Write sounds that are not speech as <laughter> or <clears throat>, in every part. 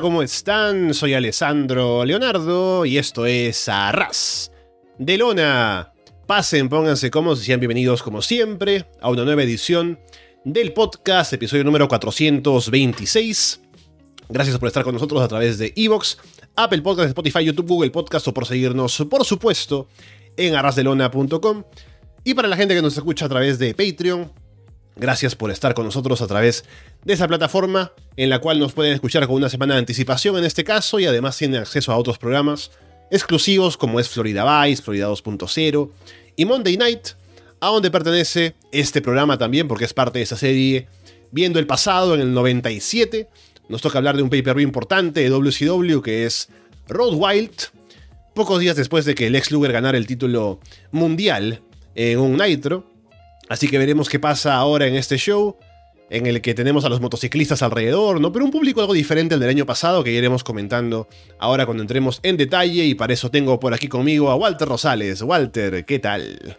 ¿cómo están? Soy Alessandro Leonardo y esto es Arras de Lona. Pasen, pónganse cómodos y sean bienvenidos como siempre a una nueva edición del podcast, episodio número 426. Gracias por estar con nosotros a través de Evox, Apple Podcast, Spotify, YouTube, Google Podcast o por seguirnos, por supuesto, en arrasdelona.com. Y para la gente que nos escucha a través de Patreon, Gracias por estar con nosotros a través de esa plataforma en la cual nos pueden escuchar con una semana de anticipación en este caso y además tienen acceso a otros programas exclusivos como es Florida Vice, Florida 2.0 y Monday Night, a donde pertenece este programa también porque es parte de esa serie Viendo el pasado en el 97. Nos toca hablar de un pay-per-view importante de WCW que es Road Wild, pocos días después de que el ex Luger ganara el título mundial en un Nitro. Así que veremos qué pasa ahora en este show, en el que tenemos a los motociclistas alrededor, ¿no? Pero un público algo diferente al del año pasado que iremos comentando ahora cuando entremos en detalle y para eso tengo por aquí conmigo a Walter Rosales. Walter, ¿qué tal?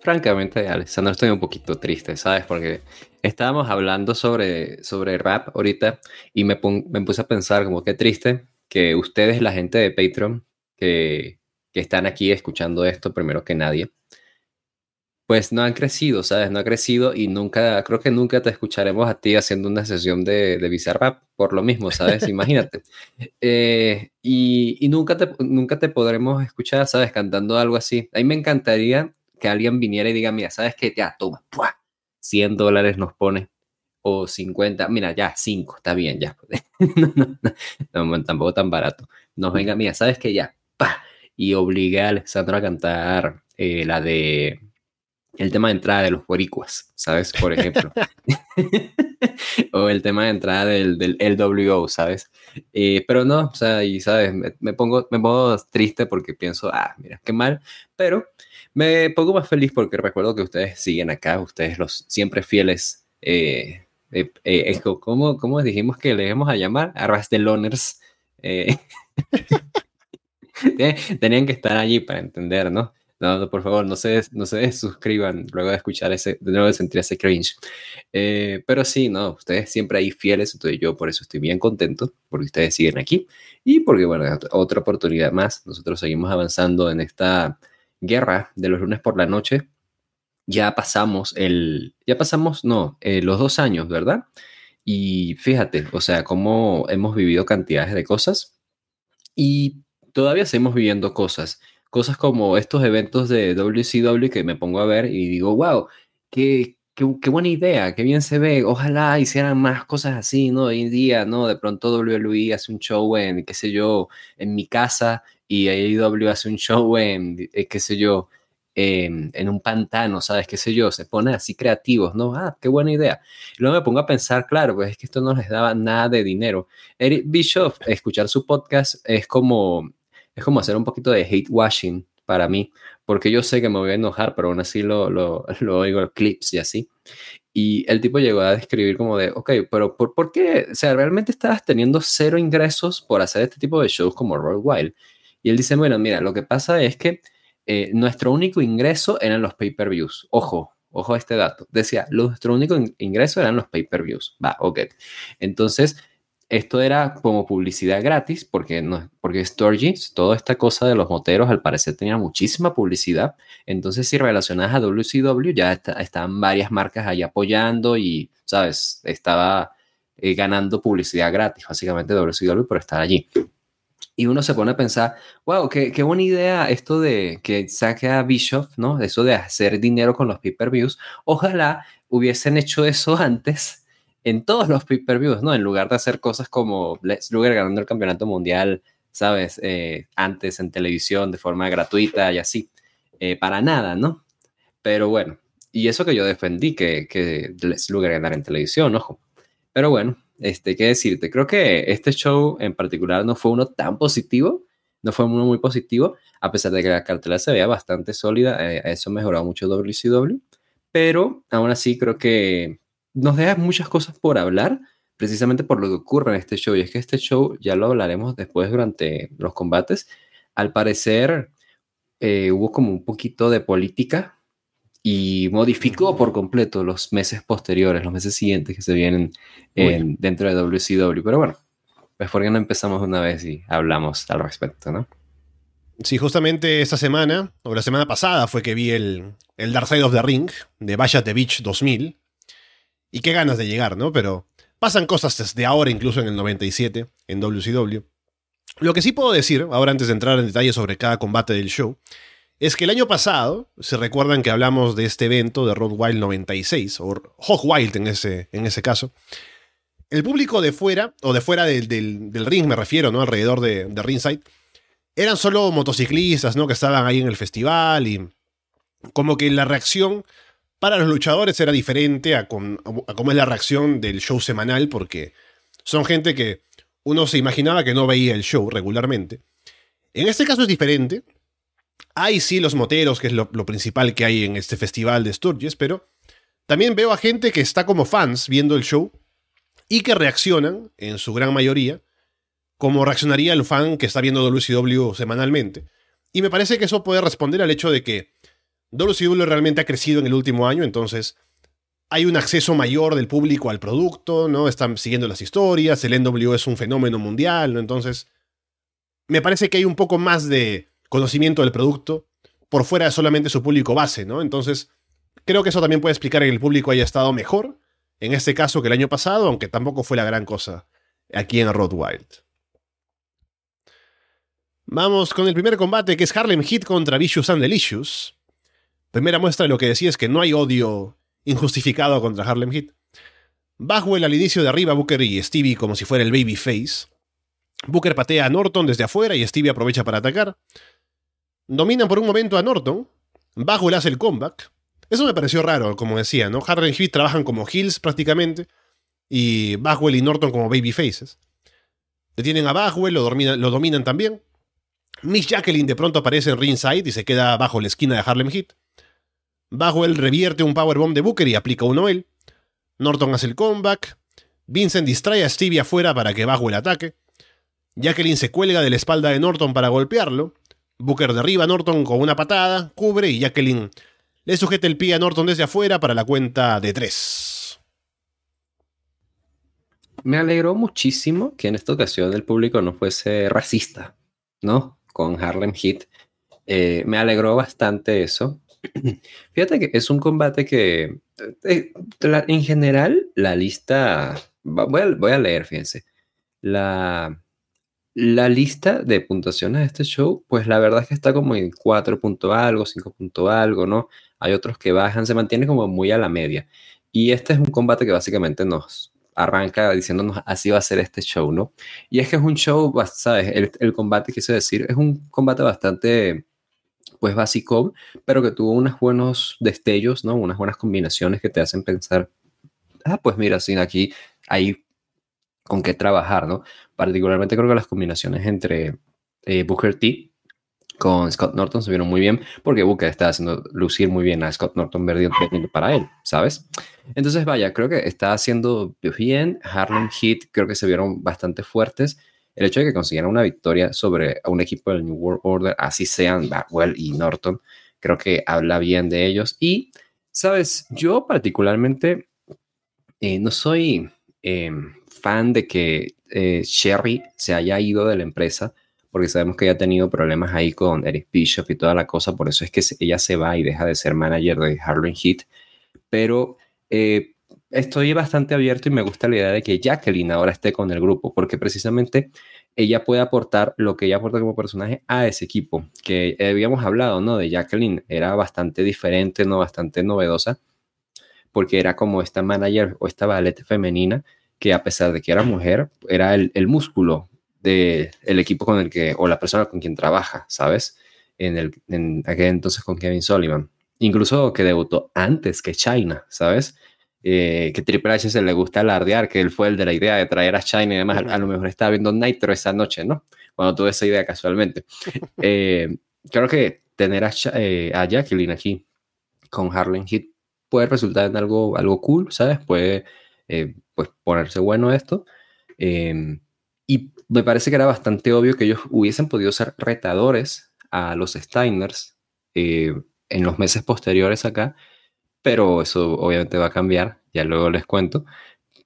Francamente, Alessandro, estoy un poquito triste, ¿sabes? Porque estábamos hablando sobre, sobre rap ahorita y me, me puse a pensar como qué triste que ustedes, la gente de Patreon, que, que están aquí escuchando esto primero que nadie, pues no han crecido, ¿sabes? No ha crecido y nunca, creo que nunca te escucharemos a ti haciendo una sesión de, de Bizarrap por lo mismo, ¿sabes? Imagínate. <laughs> Eh, y, y, nunca, te, nunca te podremos escuchar, ¿sabes? Cantando algo así. A mí me encantaría que alguien viniera y diga, mira, ¿sabes qué? Ya, toma, ¡pua! 100 dólares nos pone. O 50, mira, ya, 5, está bien, ya. <laughs> no, no, no, tampoco tan barato. Nos venga, mira, ¿sabes qué? Ya, ¡pa! Y obligue a Alessandro a cantar eh, la de el tema de entrada de los boricuas, ¿sabes? Por ejemplo. <laughs> <laughs> o el tema de entrada del, del LWO, ¿sabes? Eh, pero no, o sea, y sabes, me, pongo, me pongo triste porque pienso, ah, mira, qué mal, pero me pongo más feliz porque recuerdo que ustedes siguen acá, ustedes los siempre fieles, eh, eh, eh ¿cómo, ¿cómo, dijimos que le íbamos a llamar? Arras de Loners. <laughs> Tenían que estar allí para entender, ¿no? No, por favor, no se, no se suscriban luego de escuchar ese, de nuevo de sentir ese cringe. Eh, pero sí, no, ustedes siempre ahí fieles, entonces yo por eso estoy bien contento, porque ustedes siguen aquí y porque, bueno, otra oportunidad más. Nosotros seguimos avanzando en esta guerra de los lunes por la noche. Ya pasamos el, ya pasamos, no, eh, los dos años, ¿verdad? Y fíjate, o sea, cómo hemos vivido cantidades de cosas y todavía seguimos viviendo cosas cosas como estos eventos de WCW que me pongo a ver y digo, wow, qué, qué, buena idea, qué bien se ve, ojalá hicieran más cosas así, ¿no? Hoy en día, ¿no? De pronto WWE hace un show en, qué sé yo, en mi casa y AEW hace un show en, eh, qué sé yo, en, en, un pantano, ¿sabes? ¿Qué sé yo? Se ponen así creativos, ¿no? Ah, qué buena idea. Y luego me pongo a pensar, claro, pues es que esto no les daba nada de dinero. Eric Bischoff, escuchar su podcast es como es como hacer un poquito de hate washing para mí, porque yo sé que me voy a enojar, pero aún así lo, lo, <laughs> lo oigo clips y así. Y el tipo llegó a describir como de, ok, pero ¿por, ¿por qué? O sea, realmente estabas teniendo cero ingresos por hacer este tipo de shows como Royal Wild. Y él dice, bueno, mira, lo que pasa es que eh, nuestro único ingreso eran los pay-per-views. Ojo, ojo a este dato. Decía, nuestro único ingreso eran los pay-per-views. Va, ok. Entonces, esto era como publicidad gratis, porque, no, porque Sturgis, toda esta cosa de los moteros, al parecer tenía muchísima publicidad. Entonces, si relacionas a WCW, ya estaban varias marcas ahí apoyando y, ¿sabes? Estaba eh, ganando publicidad gratis, básicamente WCW, por estar allí. Y uno se pone a pensar, wow, qué, qué buena idea esto de que saque a Bishop, ¿no? Eso de hacer dinero con los pay-per-views. Ojalá hubiesen hecho eso <laughs> antes en todos los pay-per-views, ¿no? En lugar de hacer cosas como Lex Luger ganando el campeonato mundial, ¿sabes? Eh, antes en televisión de forma gratuita y así. Eh, para nada, ¿no? Pero bueno, y eso que yo defendí, que, que Lex Luger en televisión, ojo. Pero bueno, este, ¿qué decirte? Creo que este show en particular no fue uno tan positivo, no fue uno muy positivo, a pesar de que la cartela se veía bastante sólida, eh, eso mejorado mucho WCW, pero aún así creo que nos deja muchas cosas por hablar, precisamente por lo que ocurre en este show. Y es que este show, ya lo hablaremos después durante los combates, al parecer eh, hubo como un poquito de política y modificó por completo los meses posteriores, los meses siguientes que se vienen dentro de WCW. Pero bueno, pues ¿por qué no empezamos una vez y hablamos al respecto, no? Sí, justamente esta semana, o la semana pasada, fue que vi el, el Dark Side of the Ring de Vaya the Beach 2000. Y qué ganas de llegar, ¿no? Pero pasan cosas desde ahora, incluso en el 97, en WCW. Lo que sí puedo decir, ahora antes de entrar en detalle sobre cada combate del show, es que el año pasado, se recuerdan que hablamos de este evento de Road Wild 96, o Hog Wild en ese, en ese caso, el público de fuera, o de fuera del, del, ring me refiero, ¿no? Alrededor de, de, ringside, eran solo motociclistas, ¿no? Que estaban ahí en el festival y como que la reacción para los luchadores era diferente a, cómo es la reacción del show semanal, porque son gente que uno se imaginaba que no veía el show regularmente. En este caso es diferente, hay sí los moteros, que es lo, principal que hay en este festival de Sturges, pero también veo a gente que está como fans viendo el show y que reaccionan, en su gran mayoría, como reaccionaría el fan que está viendo WCW semanalmente. Y me parece que eso puede responder al hecho de que WCW realmente ha crecido en el último año, entonces hay un acceso mayor del público al producto, ¿no? Están siguiendo las historias, el NW es un fenómeno mundial, ¿no? Entonces, me parece que hay un poco más de conocimiento del producto por fuera de solamente su público base, ¿no? Entonces, creo que eso también puede explicar que el público haya estado mejor en este caso que el año pasado, aunque tampoco fue la gran cosa aquí en Road Wild. Vamos con el primer combate que es Harlem Heat contra Vicious and Delicious. Primera muestra de lo que decía es que no hay odio injustificado contra Harlem Heat. el al inicio de arriba Booker y Stevie como si fuera el babyface. Booker patea a Norton desde afuera y Stevie aprovecha para atacar. Dominan por un momento a Norton. Bajo hace el comeback. Eso me pareció raro, como decía, ¿no? Harden y Heat trabajan como heels prácticamente. Y Bagwell y Norton como babyfaces. Detienen a Bagwell, lo, lo dominan también. Miss Jacqueline de pronto aparece en ringside y se queda bajo la esquina de Harlem Heat. Bagwell revierte un powerbomb de Booker y aplica uno él. Norton hace el comeback. Vincent distrae a Stevie afuera para que Bagwell ataque. Jacqueline se cuelga de la espalda de Norton para golpearlo. Booker derriba a Norton con una patada, cubre y Jacqueline le sujeta el pie a Norton desde afuera para la cuenta de tres. Me alegró muchísimo que en esta ocasión el público no fuese racista, ¿no? Con Harlem Heat. Eh, me alegró bastante eso. <clears throat> Fíjate que es un combate que, eh, en general, la lista, voy a leer, fíjense, la, la lista de puntuaciones de este show, pues la verdad es que está como en 4 punto algo, 5 punto algo, ¿no? Hay otros que bajan, se mantiene como muy a la media. Y este es un combate que básicamente nos arranca diciéndonos así va a ser este show, ¿no? Y es que es un show, ¿sabes? El, el combate, quise decir, es un combate bastante, pues básico, pero que tuvo unos buenos destellos, ¿no? Unas buenas combinaciones que te hacen pensar, ah, pues mira, sin aquí hay con qué trabajar, ¿no? Particularmente creo que las combinaciones entre eh, Booker T con Scott Norton se vieron muy bien porque Booker está haciendo lucir muy bien a Scott Norton perdiendo para él, ¿sabes? Entonces, vaya, creo que está haciendo bien. Harlem Heat creo que se vieron bastante fuertes. El hecho de que consiguieran una victoria sobre un equipo del New World Order, así sean Backwell y Norton, creo que habla bien de ellos. Y, ¿sabes? Yo particularmente eh, no soy... Em, fan de que eh, Sherry se haya ido de la empresa, porque sabemos que ella ha tenido problemas ahí con Eric Bishop y toda la cosa, por eso es que ella se va y deja de ser manager de Harlem Heat. Pero eh, estoy bastante abierto y me gusta la idea de que Jacqueline ahora esté con el grupo, porque precisamente ella puede aportar lo que ella aporta como personaje a ese equipo, que habíamos hablado, ¿no? De Jacqueline, era bastante diferente, ¿no? Bastante novedosa, porque era como esta manager o esta ballet femenina que a pesar de que era mujer, era el, músculo del el equipo con el que, o la persona con quien trabaja, ¿sabes? En, el, en aquel entonces con Kevin Sullivan. Incluso que debutó antes que China, ¿sabes? Eh, que Triple H se le gusta alardear, que él fue el de la idea de traer a China y demás. A, lo mejor estaba viendo Nitro esa noche, ¿no? Cuando tuve esa idea casualmente. <laughs> Eh, creo que tener a, eh, a, Jacqueline aquí con Harlem Heat puede resultar en algo, algo cool, ¿sabes? Puede eh, pues ponerse bueno esto. Em, y me parece que era bastante obvio que ellos hubiesen podido ser retadores a los Steiners en los meses posteriores acá, pero eso obviamente va a cambiar, ya luego les cuento.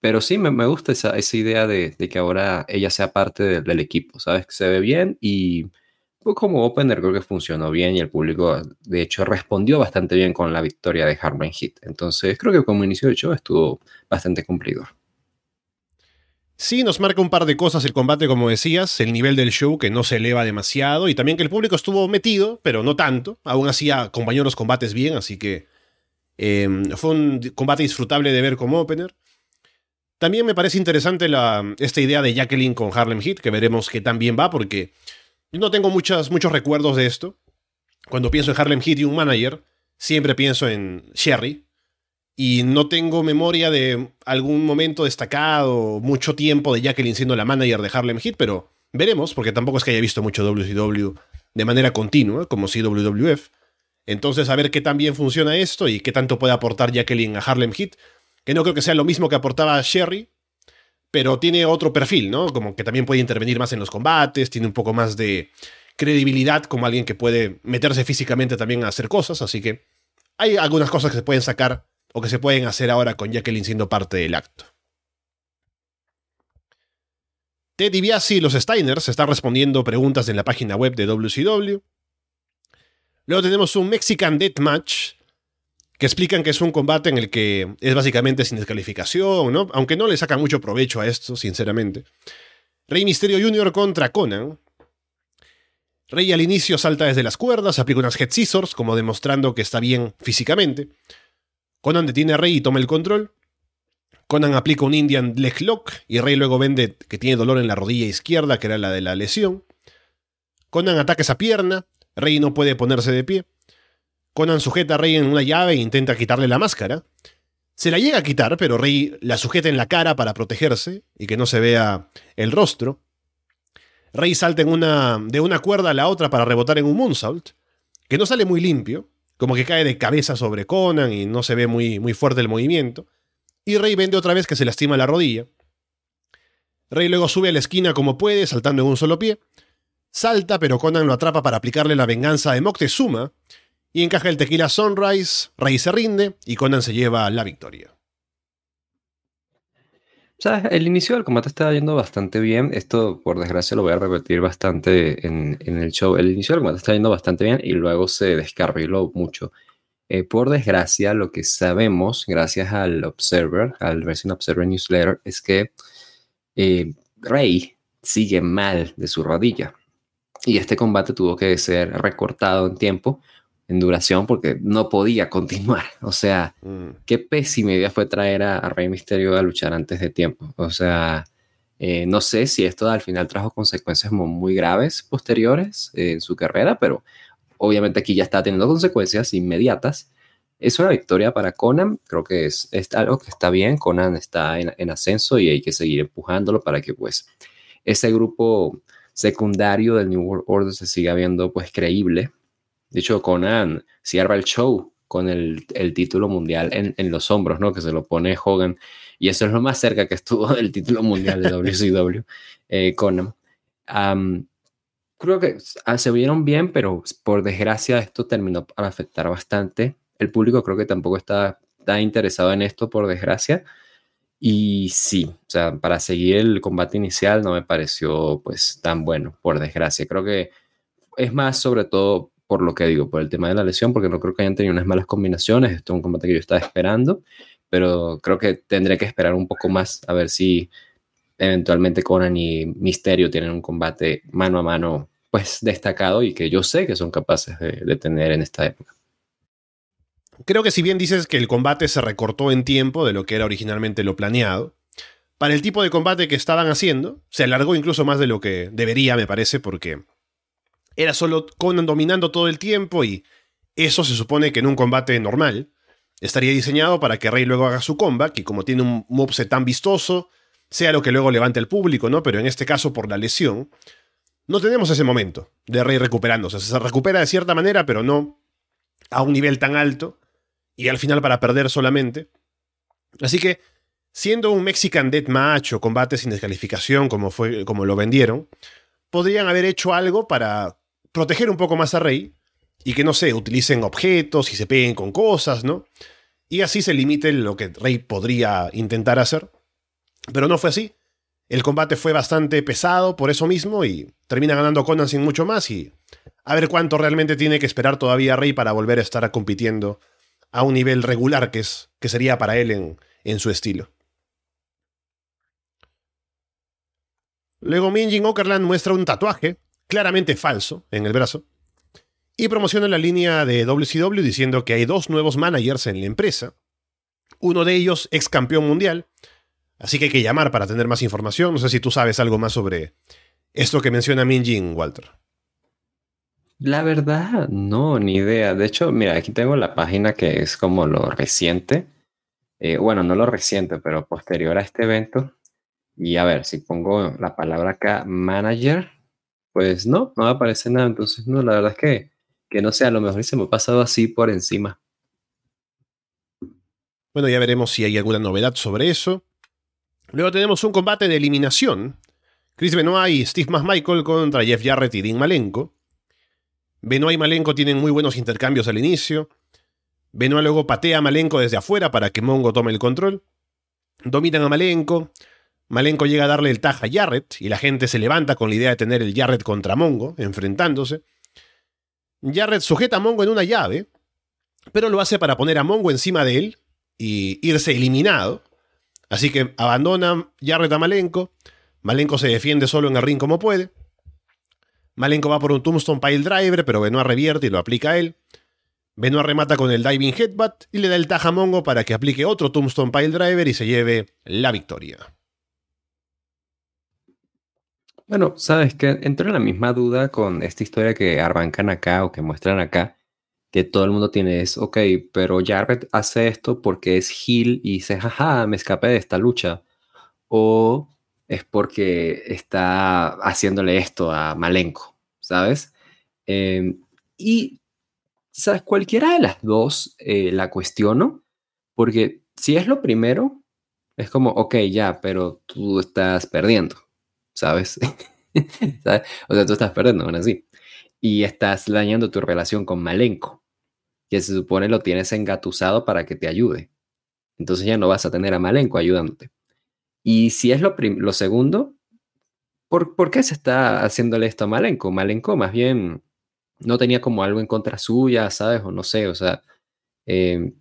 Pero sí, me, me gusta esa, esa idea de, de, que ahora ella sea parte de, del equipo, ¿sabes? Que se ve bien y pues, como opener creo que funcionó bien y el público, de hecho, respondió bastante bien con la victoria de Harman Heat. Entonces, creo que como inicio de show estuvo bastante cumplidor. Sí, nos marca un par de cosas el combate, como decías, el nivel del show que no se eleva demasiado y también que el público estuvo metido, pero no tanto. Aún así acompañó los combates bien, así que eh, fue un combate disfrutable de ver como opener. También me parece interesante esta idea de Jacqueline con Harlem Heat, que veremos que también va, porque no tengo muchos recuerdos de esto. Cuando pienso en Harlem Heat y un manager, siempre pienso en Sherry, y no tengo memoria de algún momento destacado, mucho tiempo de Jacqueline siendo la manager de Harlem Heat, pero veremos, porque tampoco es que haya visto mucho WCW de manera continua, como si WWF. Entonces, a ver qué tan bien funciona esto y qué tanto puede aportar Jacqueline a Harlem Heat, que no creo que sea lo mismo que aportaba Sherry, pero tiene otro perfil, ¿no? Como que también puede intervenir más en los combates, tiene un poco más de credibilidad como alguien que puede meterse físicamente también a hacer cosas, así que hay algunas cosas que se pueden sacar o que se pueden hacer ahora con Jacqueline siendo parte del acto. Ted DiBiase y los Steiners están respondiendo preguntas en la página web de WCW. Luego tenemos un Mexican Death Match, que explican que es un combate en el que es básicamente sin descalificación, ¿no? Aunque no le sacan mucho provecho a esto, sinceramente. Rey Misterio Jr. contra Conan. Rey al inicio salta desde las cuerdas, aplica unas head scissors, como demostrando que está bien físicamente. Conan detiene a Rey y toma el control. Conan aplica un Indian leg lock y Rey luego vende que tiene dolor en la rodilla izquierda, que era la de la lesión. Conan ataca esa pierna. Rey no puede ponerse de pie. Conan sujeta a Rey en una llave e intenta quitarle la máscara. Se la llega a quitar, pero Rey la sujeta en la cara para protegerse y que no se vea el rostro. Rey salta de una cuerda a la otra para rebotar en un moonsault, que no sale muy limpio, como que cae de cabeza sobre Conan y no se ve muy, muy fuerte el movimiento. Y Rey vende otra vez que se lastima la rodilla. Rey luego sube a la esquina como puede, saltando en un solo pie. Salta, pero Conan lo atrapa para aplicarle la venganza de Moctezuma. Y encaja el tequila Sunrise, Rey se rinde y Conan se lleva la victoria. El inicio del combate está yendo bastante bien. Esto, por desgracia, lo voy a repetir bastante en, el show. El inicio del combate está yendo bastante bien y luego se descarriló mucho. Eh, por desgracia, lo que sabemos, gracias al Observer, al Wrestling Observer Newsletter, es que eh, Rey sigue mal de su rodilla. Y este combate tuvo que ser recortado en tiempo en duración porque no podía continuar. <laughs> O sea, mm. qué pésima idea fue traer a, a, Rey Misterio a luchar antes de tiempo. O sea, eh, no sé si esto al final trajo consecuencias muy graves posteriores en su carrera, pero obviamente aquí ya está teniendo consecuencias inmediatas. Es una victoria para Conan, creo que es, es algo que está bien, Conan está en, en, ascenso y hay que seguir empujándolo para que pues ese grupo secundario del New World Order se siga viendo pues creíble de hecho, Conan cierra el show con el, el título mundial en, en, los hombros, ¿no? Que se lo pone Hogan. Y eso es lo más cerca que estuvo del título mundial de WCW, <laughs> eh, Conan. Creo que ah, se vieron bien, pero por desgracia esto terminó para afectar bastante. El público creo que tampoco está, está interesado en esto, por desgracia. Y sí, o sea, para seguir el combate inicial no me pareció pues tan bueno, por desgracia. Creo que es más sobre todo por lo que digo, por el tema de la lesión, porque no creo que hayan tenido unas malas combinaciones. Esto es un combate que yo estaba esperando, pero creo que tendré que esperar un poco más a ver si eventualmente Conan y Misterio tienen un combate mano a mano, pues destacado y que yo sé que son capaces de, de tener en esta época. Creo que si bien dices que el combate se recortó en tiempo de lo que era originalmente lo planeado, para el tipo de combate que estaban haciendo, se alargó incluso más de lo que debería, me parece, porque era solo Conan dominando todo el tiempo y eso se supone que en un combate normal estaría diseñado para que Rey luego haga su comeback y como tiene un moveset tan vistoso, sea lo que luego levante el público, ¿no? Pero en este caso por la lesión, no tenemos ese momento de Rey recuperándose. Se recupera de cierta manera, pero no a un nivel tan alto y al final para perder solamente. Así que, siendo un Mexican Death Match o combate sin descalificación como, fue, como lo vendieron, podrían haber hecho algo para proteger un poco más a Rey y que no sé, utilicen objetos y se peguen con cosas, ¿no? y así se limite lo que Rey podría intentar hacer. Pero no fue así. El combate fue bastante pesado por eso mismo y termina ganando Conan sin mucho más y a ver cuánto realmente tiene que esperar todavía Rey para volver a estar compitiendo a un nivel regular que, es, que sería para él en, en su estilo. Luego Minjin Okerland muestra un tatuaje, claramente falso, en el brazo, y promociona la línea de WCW diciendo que hay dos nuevos managers en la empresa, uno de ellos ex campeón mundial, así que hay que llamar para tener más información. No sé si tú sabes algo más sobre esto que menciona Minjin, Walter. La verdad, no, ni idea. De hecho, mira, aquí tengo la página que es como lo reciente. Eh, bueno, no lo reciente, pero posterior a este evento. Y a ver, si pongo la palabra acá, manager, pues no, no aparece nada. Entonces, no, la verdad es que, que no sé, a lo mejor se me ha pasado así por encima. Bueno, ya veremos si hay alguna novedad sobre eso. Luego tenemos un combate de eliminación. Chris Benoit y Steve McMichael contra Jeff Jarrett y Dean Malenko. Benoit y Malenko tienen muy buenos intercambios al inicio. Benoit luego patea a Malenko desde afuera para que Mongo tome el control. Dominan a Malenko. Malenko llega a darle el taj a Jarrett y la gente se levanta con la idea de tener el Jarrett contra Mongo, enfrentándose. Jarrett sujeta a Mongo en una llave, pero lo hace para poner a Mongo encima de él y irse eliminado. Así que abandona Jarrett a Malenko. Malenko se defiende solo en el ring como puede. Malenko va por un Tombstone Pile Driver, pero Benoit revierte y lo aplica a él. Benoit remata con el Diving Headbutt y le da el taja a Mongo para que aplique otro Tombstone Pile Driver y se lleve la victoria. Bueno, sabes que entro en la misma duda con esta historia que arrancan acá o que muestran acá, que todo el mundo tiene es, ok, pero Jarrett hace esto porque es Hill y dice, jaja, me escapé de esta lucha. O es porque está haciéndole esto a Malenko, ¿sabes? Em, y, ¿sabes? Cualquiera de las dos eh, la cuestiono, porque si es lo primero, es como, ok, ya, pero tú estás perdiendo, <laughs> ¿sabes? O sea, tú estás perdiendo, aún así. Y estás dañando tu relación con Malenko, que se supone lo tienes engatusado para que te ayude. Entonces ya no vas a tener a Malenko ayudándote. Y si es lo, segundo, ¿por, ¿por, qué se está haciéndole esto a Malenko? Malenko más bien no tenía como algo en contra suya, ¿sabes? O no sé, o sea, eh,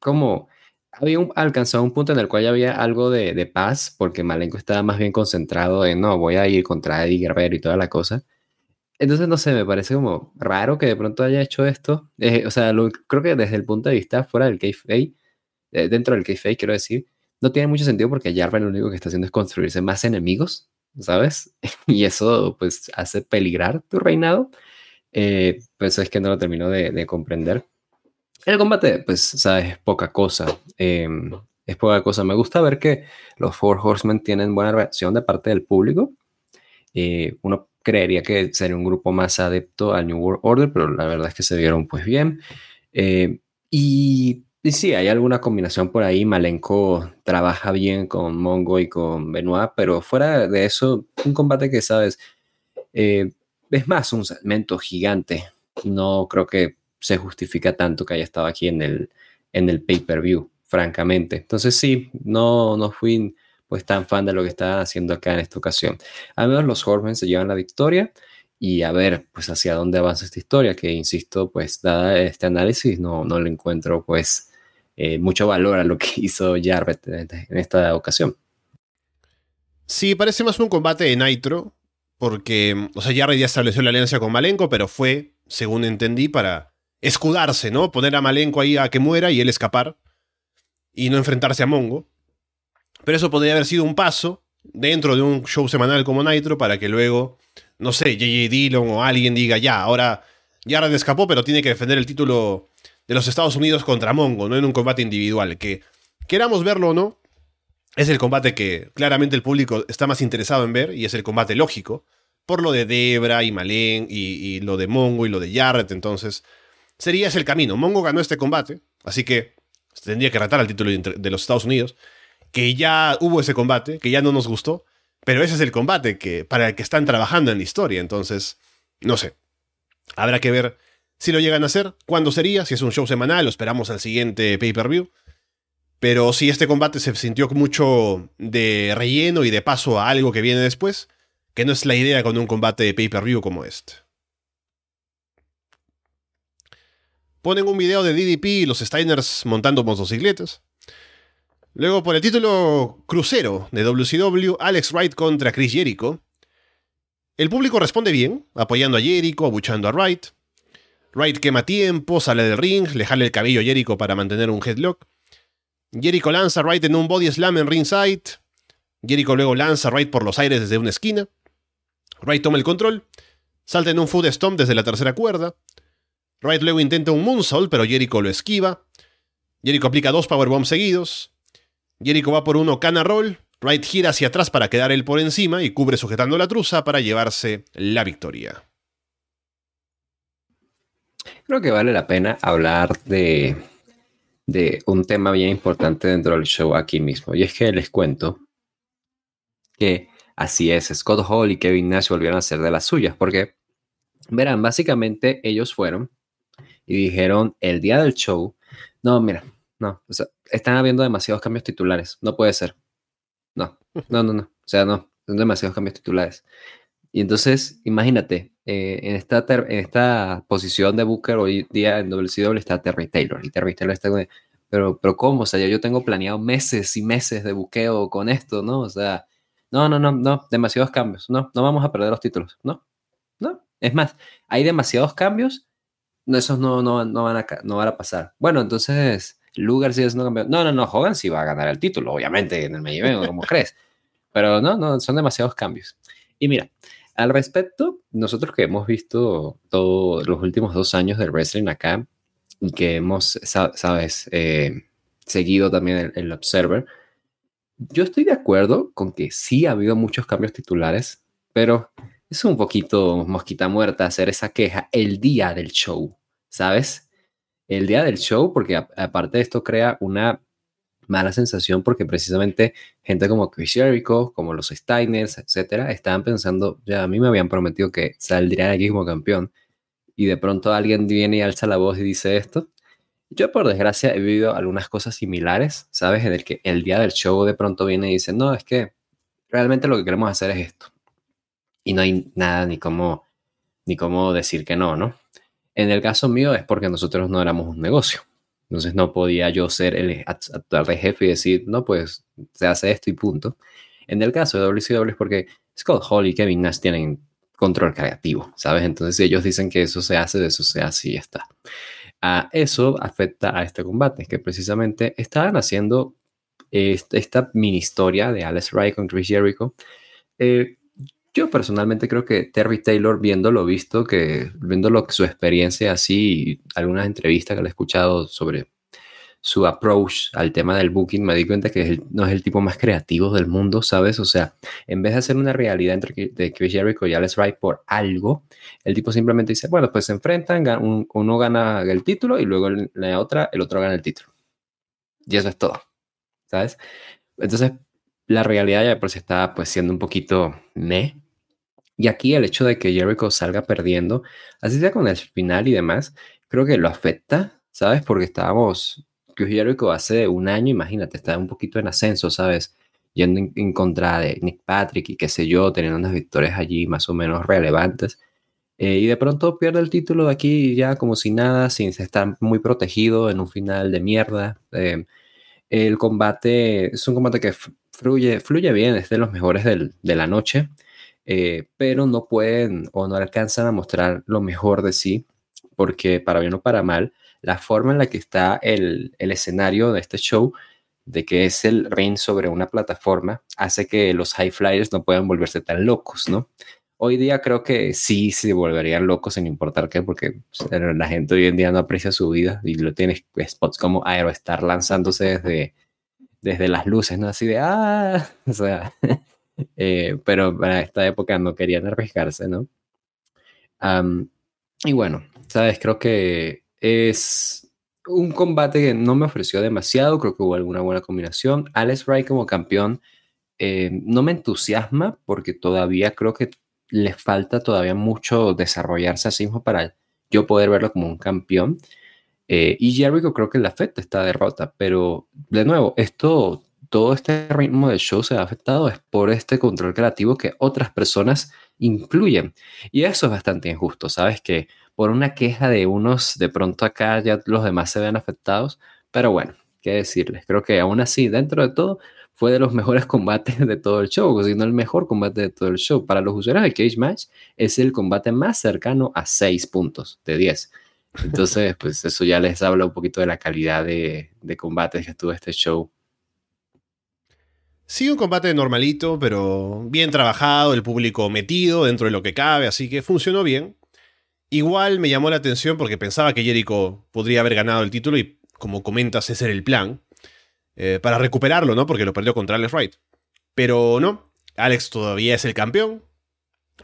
como había alcanzado un punto en el cual ya había algo de, de, paz, porque Malenko estaba más bien concentrado en, no, voy a ir contra Eddie Guerrero y toda la cosa. Entonces, no sé, me parece como raro que de pronto haya hecho esto. Eh, o sea, creo que desde el punto de vista fuera del kayfabe, eh, dentro del kayfabe, quiero decir, no tiene mucho sentido porque Jarvan lo único que está haciendo es construirse más enemigos, ¿sabes? <laughs> Y eso pues hace peligrar tu reinado. Eh, pues es que no lo termino de, de, comprender. El combate, pues, ¿sabes? Es poca cosa. Eh, es poca cosa. Me gusta ver que los Four Horsemen tienen buena reacción de parte del público. Eh, uno creería que sería un grupo más adepto al New World Order, pero la verdad es que se vieron pues bien. Eh, y y sí, hay alguna combinación por ahí. Malenko trabaja bien con Mongo y con Benoit, pero fuera de eso, un combate que, sabes, eh, es más un segmento gigante. No creo que se justifica tanto que haya estado aquí en el, en el pay-per-view, francamente. Entonces sí, no, no fui pues tan fan de lo que estaba haciendo acá en esta ocasión. Al menos los Horsemen se llevan la victoria y a ver pues hacia dónde avanza esta historia, que insisto, pues dada este análisis no, no le encuentro pues eh, mucho valor a lo que <laughs> hizo Jarrett en esta ocasión. Sí, parece más un combate de Nitro, porque, o sea, Jarrett ya estableció la alianza con Malenko, pero fue, según entendí, para escudarse, ¿no? Poner a Malenko ahí a que muera y él escapar y no enfrentarse a Mongo. Pero eso podría haber sido un paso dentro de un show semanal como Nitro para que luego, no sé, JJ Dillon o alguien diga, ya, ahora Jarrett escapó, pero tiene que defender el título de los Estados Unidos contra Mongo, no en un combate individual, que queramos verlo o no, es el combate que claramente el público está más interesado en ver y es el combate lógico, por lo de Debra y Malen y, lo de Mongo y lo de Jarrett, entonces sería ese el camino. Mongo ganó este combate, así que tendría que retar al título de los Estados Unidos, que ya hubo ese combate, que ya no nos gustó, pero ese es el combate que, para el que están trabajando en la historia, entonces, no sé. Habrá que ver si lo llegan a hacer, ¿cuándo sería? Si es un show semanal, lo esperamos al siguiente pay-per-view. Pero sí, este combate se sintió mucho de relleno y de paso a algo que viene después, que no es la idea con un combate de pay-per-view como este. Ponen un video de DDP y los Steiners montando motocicletas. Luego por el título crucero de WCW, Alex Wright contra Chris Jericho. El público responde bien, apoyando a Jericho, abuchando a Wright. Wright quema tiempo, sale del ring, le jale el cabello a Jericho para mantener un headlock. Jericho lanza a Wright en un body slam en ringside. Jericho luego lanza a Wright por los aires desde una esquina. Wright toma el control, salta en un foot stomp desde la tercera cuerda. Wright luego intenta un moonsault, pero Jericho lo esquiva. Jericho aplica dos powerbombs seguidos. Jericho va por uno cana roll. Wright gira hacia atrás para quedar él por encima y cubre sujetando la truza para llevarse la victoria. Creo que vale la pena hablar de, de un tema bien importante dentro del show aquí mismo. Y es que les cuento que así es, Scott Hall y Kevin Nash volvieron a ser de las suyas, porque verán, básicamente ellos fueron y dijeron el día del show, no, mira, no, están habiendo demasiados cambios titulares, no puede ser. No, no, no, no, o sea, no, son demasiados cambios titulares. Y entonces, imagínate, eh, en, esta en esta posición de Booker hoy día en WCW está Terry Taylor. Y Terry Taylor está con, pero, pero ¿cómo? O sea, yo tengo planeado meses y meses de buqueo con esto, ¿no? O sea, no, no, no, no, demasiados cambios. No, no vamos a perder los títulos. No, no. Es más, hay demasiados cambios. No, esos no, no, no, van, a, no van a pasar. Bueno, entonces, Lugar sigue siendo campeón. No, no, no, Hogan sí va a ganar el título, obviamente, en el medio, como crees. Pero no, no, son demasiados cambios. Y mira, al respecto, nosotros que hemos visto todos los últimos dos años del wrestling acá, y que hemos, sabes, eh, seguido también el, el, Observer, yo estoy de acuerdo con que sí ha habido muchos cambios titulares, pero es un poquito mosquita muerta hacer esa queja el día del show, ¿sabes? El día del show, porque aparte de esto crea una mala sensación porque precisamente gente como Chris Jericho, como los Steiners, etcétera, estaban pensando, ya a mí me habían prometido que saldría de aquí como campeón y de pronto alguien viene y alza la voz y dice esto. Yo por desgracia he vivido algunas cosas similares, ¿sabes? En el que el día del show de pronto viene y dice, no, es que realmente lo que queremos hacer es esto. Y no hay nada ni cómo, ni cómo decir que no, ¿no? En el caso mío es porque nosotros no éramos un negocio. Entonces no podía yo ser el actual jefe y decir, no, pues se hace esto y punto. En el caso de WCW es porque Scott Hall y Kevin Nash tienen control creativo, ¿sabes? Entonces ellos dicen que eso se hace, de eso se hace y está. Eso afecta a este combate, que precisamente estaban haciendo esta mini historia de Alex Wright con Chris Jericho. Eh, yo personalmente creo que Terry Taylor, viendo lo visto, que viendo lo, su experiencia así, algunas entrevistas que le he escuchado sobre su approach al tema del booking, me di cuenta que no es el tipo más creativo del mundo, ¿sabes? O sea, en vez de hacer una realidad entre de Chris Jericho y Alex Wright por algo, el tipo simplemente dice, bueno, pues se enfrentan, uno gana el título y luego la otra, el otro gana el título. Y eso es todo, ¿sabes? Entonces, la realidad ya por si está pues siendo un poquito me y aquí el hecho de que Jericho salga perdiendo, así sea con el final y demás, creo que lo afecta, ¿sabes? Porque estábamos, que Jericho hace un año, imagínate, estaba un poquito en ascenso, ¿sabes? Yendo en, contra de Nick Patrick y qué sé yo, teniendo unas victorias allí más o menos relevantes. Eh, y de pronto pierde el título de aquí ya como si nada, sin estar muy protegido en un final de mierda. Eh, el combate es un combate que fluye, fluye bien, es de los mejores del, de la noche. Eh, pero no pueden o no alcanzan a mostrar lo mejor de sí, porque para bien o para mal, la forma en la que está el, el escenario de este show, de que es el ring sobre una plataforma, hace que los high flyers no puedan volverse tan locos, ¿no? Hoy día creo que sí se volverían locos sin importar qué, porque pues, la gente hoy en día no aprecia su vida y lo tienes spots como Aerostar lanzándose desde, desde las luces, ¿no? Así de, ah, <laughs> o sea, Eh, pero para esta época no querían arriesgarse, ¿no? y bueno, sabes, creo que es un combate que no me ofreció demasiado, creo que hubo alguna buena combinación. Alex Wright como campeón eh, no me entusiasma porque todavía creo que le falta todavía mucho desarrollarse a sí mismo para yo poder verlo como un campeón. Eh, y Jericho creo que le afecta esta derrota, pero de nuevo, esto, todo este ritmo del show se ha afectado es por este control creativo que otras personas incluyen. Y eso es bastante injusto, ¿sabes? Que por una queja de unos, de pronto acá ya los demás se ven afectados, pero bueno, qué decirles, creo que aún así, dentro de todo, fue de los mejores <laughs> combates de todo el show, si no el mejor combate de todo el show. Para los usuarios de Cage Match es el combate más cercano a 6 puntos de 10. Entonces, pues eso ya les habla un poquito de la calidad de, de combates que tuvo este show. Sí, un combate normalito, pero bien trabajado, el público metido dentro de lo que cabe, así que funcionó bien. Igual me llamó la atención porque pensaba que Jericho podría haber ganado el título y, como comentas, ese era el plan. Eh, para recuperarlo, ¿no? Porque lo perdió contra Alex Wright. Pero no, Alex todavía es el campeón.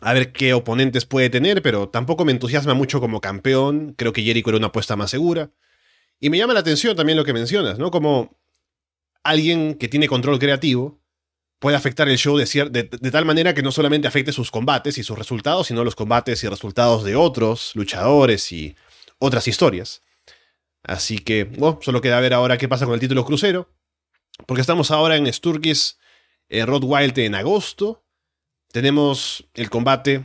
A ver qué oponentes puede tener, pero tampoco me entusiasma mucho como campeón. Creo que Jericho era una apuesta más segura. Y me llama la atención también lo que mencionas, ¿no? Como alguien que tiene control creativo puede afectar el show de, de, tal manera que no solamente afecte sus combates y sus resultados, sino los combates y resultados de otros luchadores y otras historias. Así que, bueno, solo queda ver ahora qué pasa con el título crucero. Porque estamos ahora en Sturgis eh, Wild en agosto. Tenemos el combate.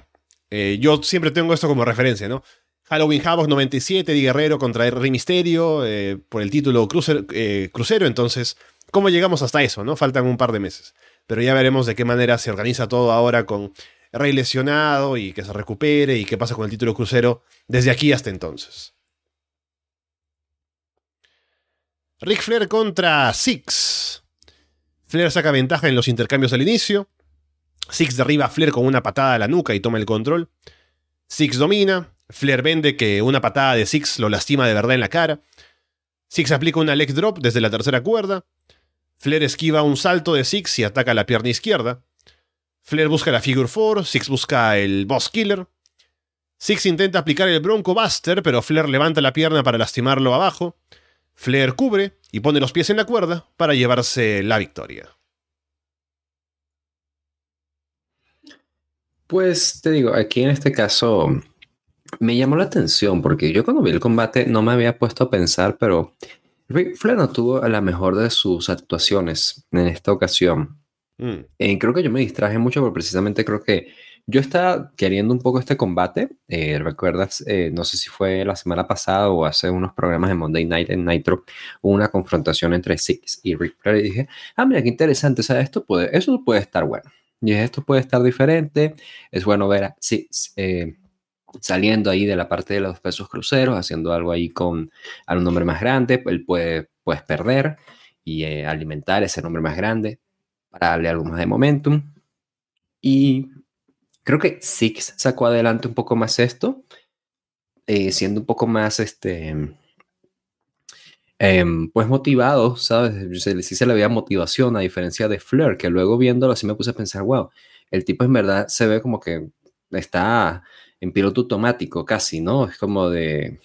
Eh, yo siempre tengo esto como referencia, ¿no? Halloween Havoc 97, Di Guerrero contra Rey Misterio eh, por el título crucero. Entonces, ¿cómo llegamos hasta eso? no Faltan un par de meses. Pero ya veremos de qué manera se organiza todo ahora con Rey lesionado y que se recupere y qué pasa con el título crucero desde aquí hasta entonces. Rick Flair contra Six. Flair saca ventaja en los intercambios al inicio. Six derriba a Flair con una patada a la nuca y toma el control. Six domina. Flair vende que una patada de Six lo lastima de verdad en la cara. Six aplica una leg drop desde la tercera cuerda. Flair esquiva un salto de Six y ataca la pierna izquierda. Flair busca la figure 4, Six busca el boss killer. Six intenta aplicar el bronco buster, pero Flair levanta la pierna para lastimarlo abajo. Flair cubre y pone los pies en la cuerda para llevarse la victoria. Pues te digo, aquí en este caso me llamó la atención porque yo cuando vi el combate no me había puesto a pensar, pero Flair no tuvo la mejor de sus actuaciones en esta ocasión. Mm. Eh, creo que yo me distraje mucho porque precisamente creo que yo estaba queriendo un poco este combate. Eh, ¿Recuerdas? Eh, no sé si fue la semana pasada o hace unos programas de Monday Night en Nitro, hubo una confrontación entre Six y Rick Flair. Y dije, ah, mira, qué interesante. O sea, esto puede, eso puede estar bueno. Y esto puede estar diferente. Es bueno ver a Six eh, saliendo ahí de la parte de los pesos cruceros, haciendo algo ahí con a un hombre más grande. Él puede puedes perder y alimentar ese nombre más grande para darle algo más de momentum. Y Creo que Six sacó adelante un poco más esto, eh, siendo un poco más, este, em, pues motivado, ¿sabes? Sí se le veía motivación a diferencia de Fleur, que luego viéndolo así me puse a pensar, wow, el tipo en verdad se ve como que está en piloto automático casi, ¿no? Es como de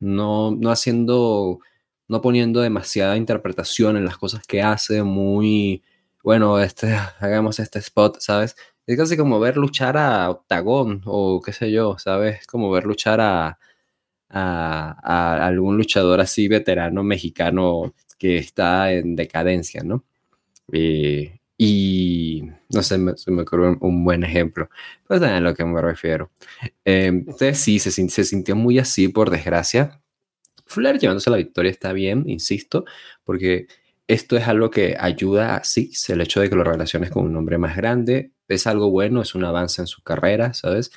no, no haciendo, no poniendo demasiada interpretación en las cosas que hace, muy, bueno, este, <laughs> hagamos este spot, ¿sabes? Es casi como ver luchar a Octagón o qué sé yo, ¿sabes? Como ver luchar a, a, algún luchador así veterano mexicano que está en decadencia, ¿no? Eh, y no sé, me, me ocurrió un, buen ejemplo. Pues a lo que me refiero. Eh, entonces sí, se, se, sintió muy así, por desgracia. Flair llevándose la victoria está bien, insisto, porque esto es algo que ayuda a Six, el hecho de que lo relaciones con un hombre más grande, es algo bueno, es un avance en su carrera, ¿sabes?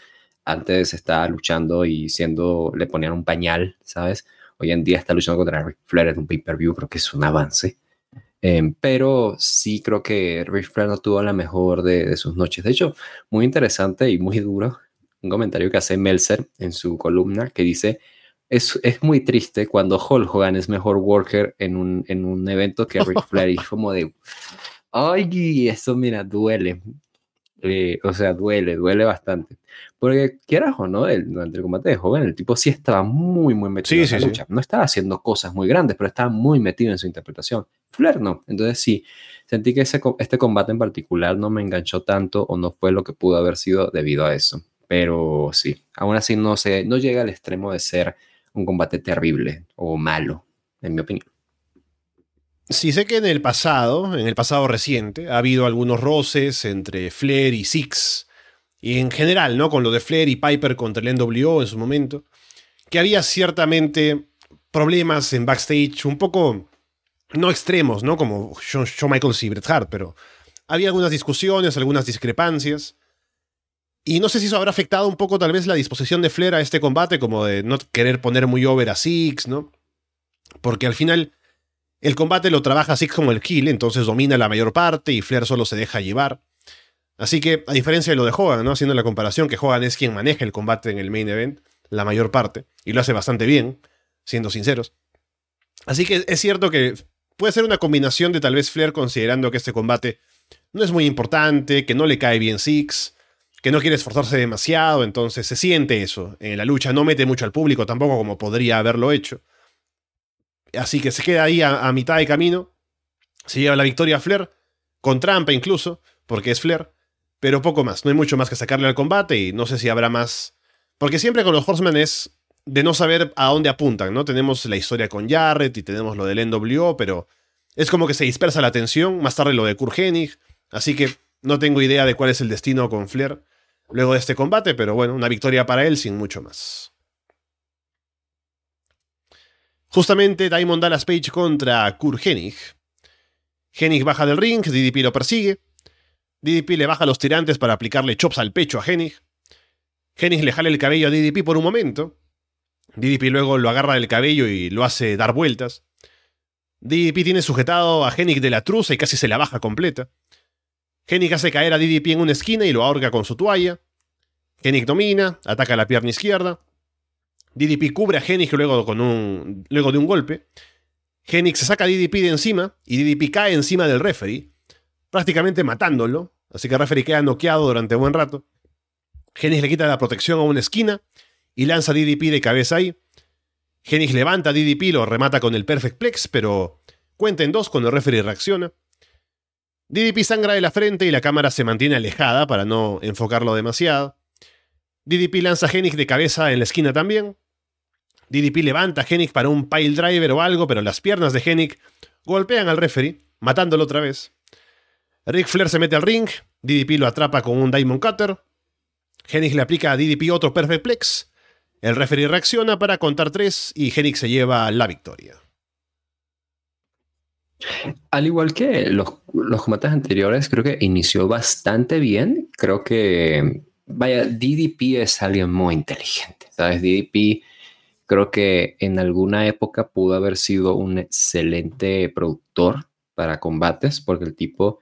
Antes estaba luchando y siendo, le ponían un pañal, ¿sabes? Hoy en día está luchando contra Ric Flair en un pay-per-view, creo que es un avance. Em, pero sí creo que Ric Flair no tuvo la mejor de, sus noches. De hecho, muy interesante y muy duro, un comentario que hace Meltzer en su columna que dice, es, es, muy triste cuando Hulk Hogan es mejor worker en un, en un evento que Ric Flair. Y como de, ay, eso mira, duele. Eh, o sea, duele, duele bastante. Porque quieras o no, el, durante el combate de joven, el tipo sí estaba muy, muy metido en la lucha. No estaba haciendo cosas muy grandes, pero estaba muy metido en su interpretación. Flair no. Entonces sí, sentí que ese, este combate en particular no me enganchó tanto o no fue lo que pudo haber sido debido a eso. Pero sí, aún así no, se, no llega al extremo de ser un combate terrible o malo, en mi opinión. Sí, sé que en el pasado, en el pasado reciente, ha habido algunos roces entre Flair y Six, y en general, ¿no? Con lo de Flair y Piper contra el NWO en su momento, que había ciertamente problemas en backstage un poco, no extremos, ¿no? Como Shawn, Michaels y Bret Hart, pero había algunas discusiones, algunas discrepancias. Y no sé si eso habrá afectado un poco tal vez la disposición de Flair a este combate, como de no querer poner muy over a Six, ¿no? Porque al final el combate lo trabaja Six como el kill, entonces domina la mayor parte y Flair solo se deja llevar. Así que, a diferencia de lo de Hogan, ¿no? Haciendo la comparación, que Hogan es quien maneja el combate en el main event, la mayor parte, y lo hace bastante bien, siendo sinceros. Así que es cierto que puede ser una combinación de tal vez Flair considerando que este combate no es muy importante, que no le cae bien Six, que no quiere esforzarse demasiado, entonces se siente eso en la lucha, no mete mucho al público tampoco como podría haberlo hecho. Así que se queda ahí a, mitad de camino. Se lleva la victoria a Flair, con trampa incluso, porque es Flair. Pero poco más, no hay mucho más que sacarle al combate y no sé si habrá más. Porque siempre con los Horsemen es de no saber a dónde apuntan, ¿no? Tenemos la historia con Jarrett y tenemos lo del NWO, pero es como que se dispersa la atención. Más tarde lo de Kurt Así que no tengo idea de cuál es el destino con Flair luego de este combate, pero bueno, una victoria para él sin mucho más. Justamente Diamond Dallas Page contra Kurt Hennig. Hennig baja del ring, DDP lo persigue. DDP le baja los tirantes para aplicarle chops al pecho a Hennig. Hennig le jala el cabello a DDP por un momento. DDP luego lo agarra del cabello y lo hace dar vueltas. DDP tiene sujetado a Hennig de la truza y casi se la baja completa. Hennig hace caer a DDP en una esquina y lo ahorca con su toalla. Hennig domina, ataca la pierna izquierda. DDP cubre a Genix luego, con un, luego de un golpe. Genix se saca a DDP de encima y DDP cae encima del referee, prácticamente matándolo. Así que el referee queda noqueado durante buen rato. Genix le quita la protección a una esquina y lanza DDP de cabeza ahí. Genix levanta a DDP, lo remata con el Perfect Plex, pero cuenta en dos cuando el referee reacciona. DDP sangra de la frente y la cámara se mantiene alejada para no enfocarlo demasiado. DDP lanza a Genix de cabeza en la esquina también. DDP levanta a Genix para un pile driver o algo, pero las piernas de Genix golpean al referee, matándolo otra vez. Rick Flair se mete al ring, DDP lo atrapa con un Diamond Cutter. Genix le aplica a DDP otro Perfect Plex. El referee reacciona para contar tres y Genix se lleva la victoria. Al igual que los combates anteriores, creo que inició bastante bien. Creo que vaya, DDP es alguien muy inteligente, ¿sabes? DDP creo que en alguna época pudo haber sido un excelente productor para combates, porque el tipo,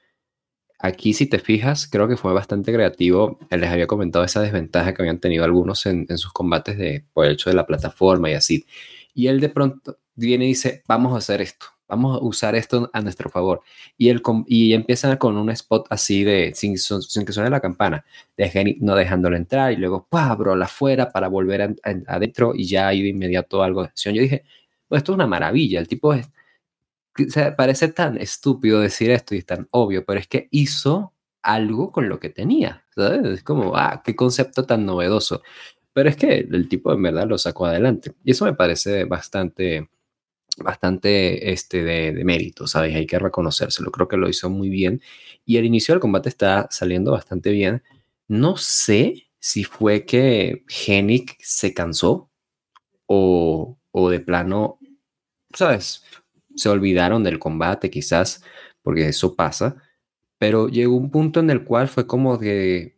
aquí si te fijas, creo que fue bastante creativo. Les había comentado esa desventaja que habían tenido algunos en, sus combates de, por el hecho de la plataforma y así. Y él de pronto viene y dice, vamos a hacer esto vamos a usar esto a nuestro favor. Y, el, y empiezan con un spot así de, sin, que suene la campana, de no dejándolo entrar y luego, ¡pah! la afuera para volver adentro y ya hay de inmediato algo de acción. Yo dije, pues esto es una maravilla, el tipo es, parece tan estúpido decir esto y es tan obvio, pero es que hizo algo con lo que tenía, ¿sabes? Es como, ah, qué concepto tan novedoso. Pero es que el tipo en verdad lo sacó adelante. Y eso me parece bastante, bastante este, de, mérito, ¿sabes? Hay que reconocérselo. Creo que lo hizo muy bien. Y el inicio del combate está saliendo bastante bien. No sé si fue que Genic se cansó o, o de plano, ¿sabes? Se olvidaron del combate, quizás, porque eso pasa. Pero llegó un punto en el cual fue como que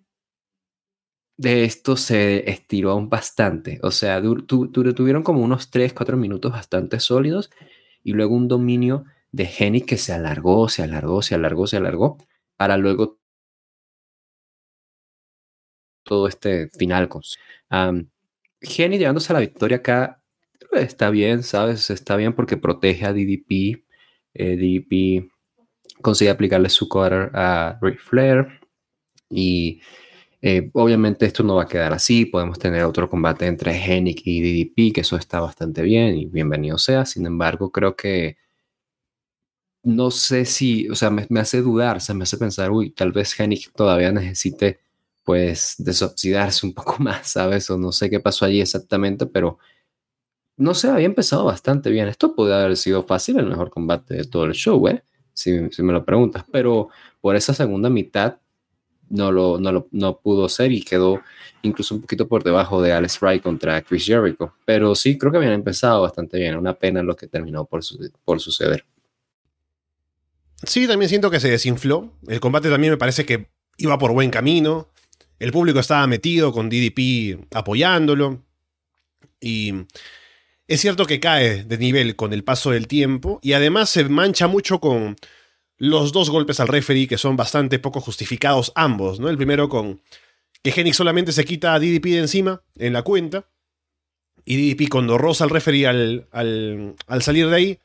de esto se estiró bastante. O sea, tuvieron como unos 3, 4 minutos bastante sólidos y luego un dominio de Geni que se alargó, se alargó, se alargó, se alargó, para luego todo este final con um, Geni llevándose a la victoria acá está bien, ¿sabes? Está bien porque protege a DDP. Eh, DDP consigue aplicarle su quarter a Ric Flair y eh, obviamente esto no va a quedar así, podemos tener otro combate entre Genic y DDP, que eso está bastante bien y bienvenido sea. Sin embargo, creo que no sé si, o sea, me, hace dudar, se me hace pensar, uy, tal vez Genic todavía necesite pues desoxidarse un <laughs> poco más, ¿sabes? O no sé qué pasó allí exactamente, pero no sé, había empezado bastante bien. Esto puede haber sido fácil, el mejor combate de todo el show, ¿eh? Si me lo preguntas. Pero por esa segunda mitad no lo, no lo no pudo ser y quedó incluso un poquito por debajo de Alex Wright contra Chris Jericho. Pero sí, creo que habían empezado bastante bien. Una pena lo que terminó por, por suceder. Sí, también siento que se desinfló. El combate también me parece que iba por buen camino. El público estaba metido con DDP apoyándolo. Y es cierto que cae de nivel con el paso del tiempo. Y además se mancha mucho con los dos golpes al referee que son bastante poco justificados ambos. ¿no? El primero con que Genix solamente se quita a DDP de encima en la cuenta. Y DDP cuando roza al referee al, al salir de ahí,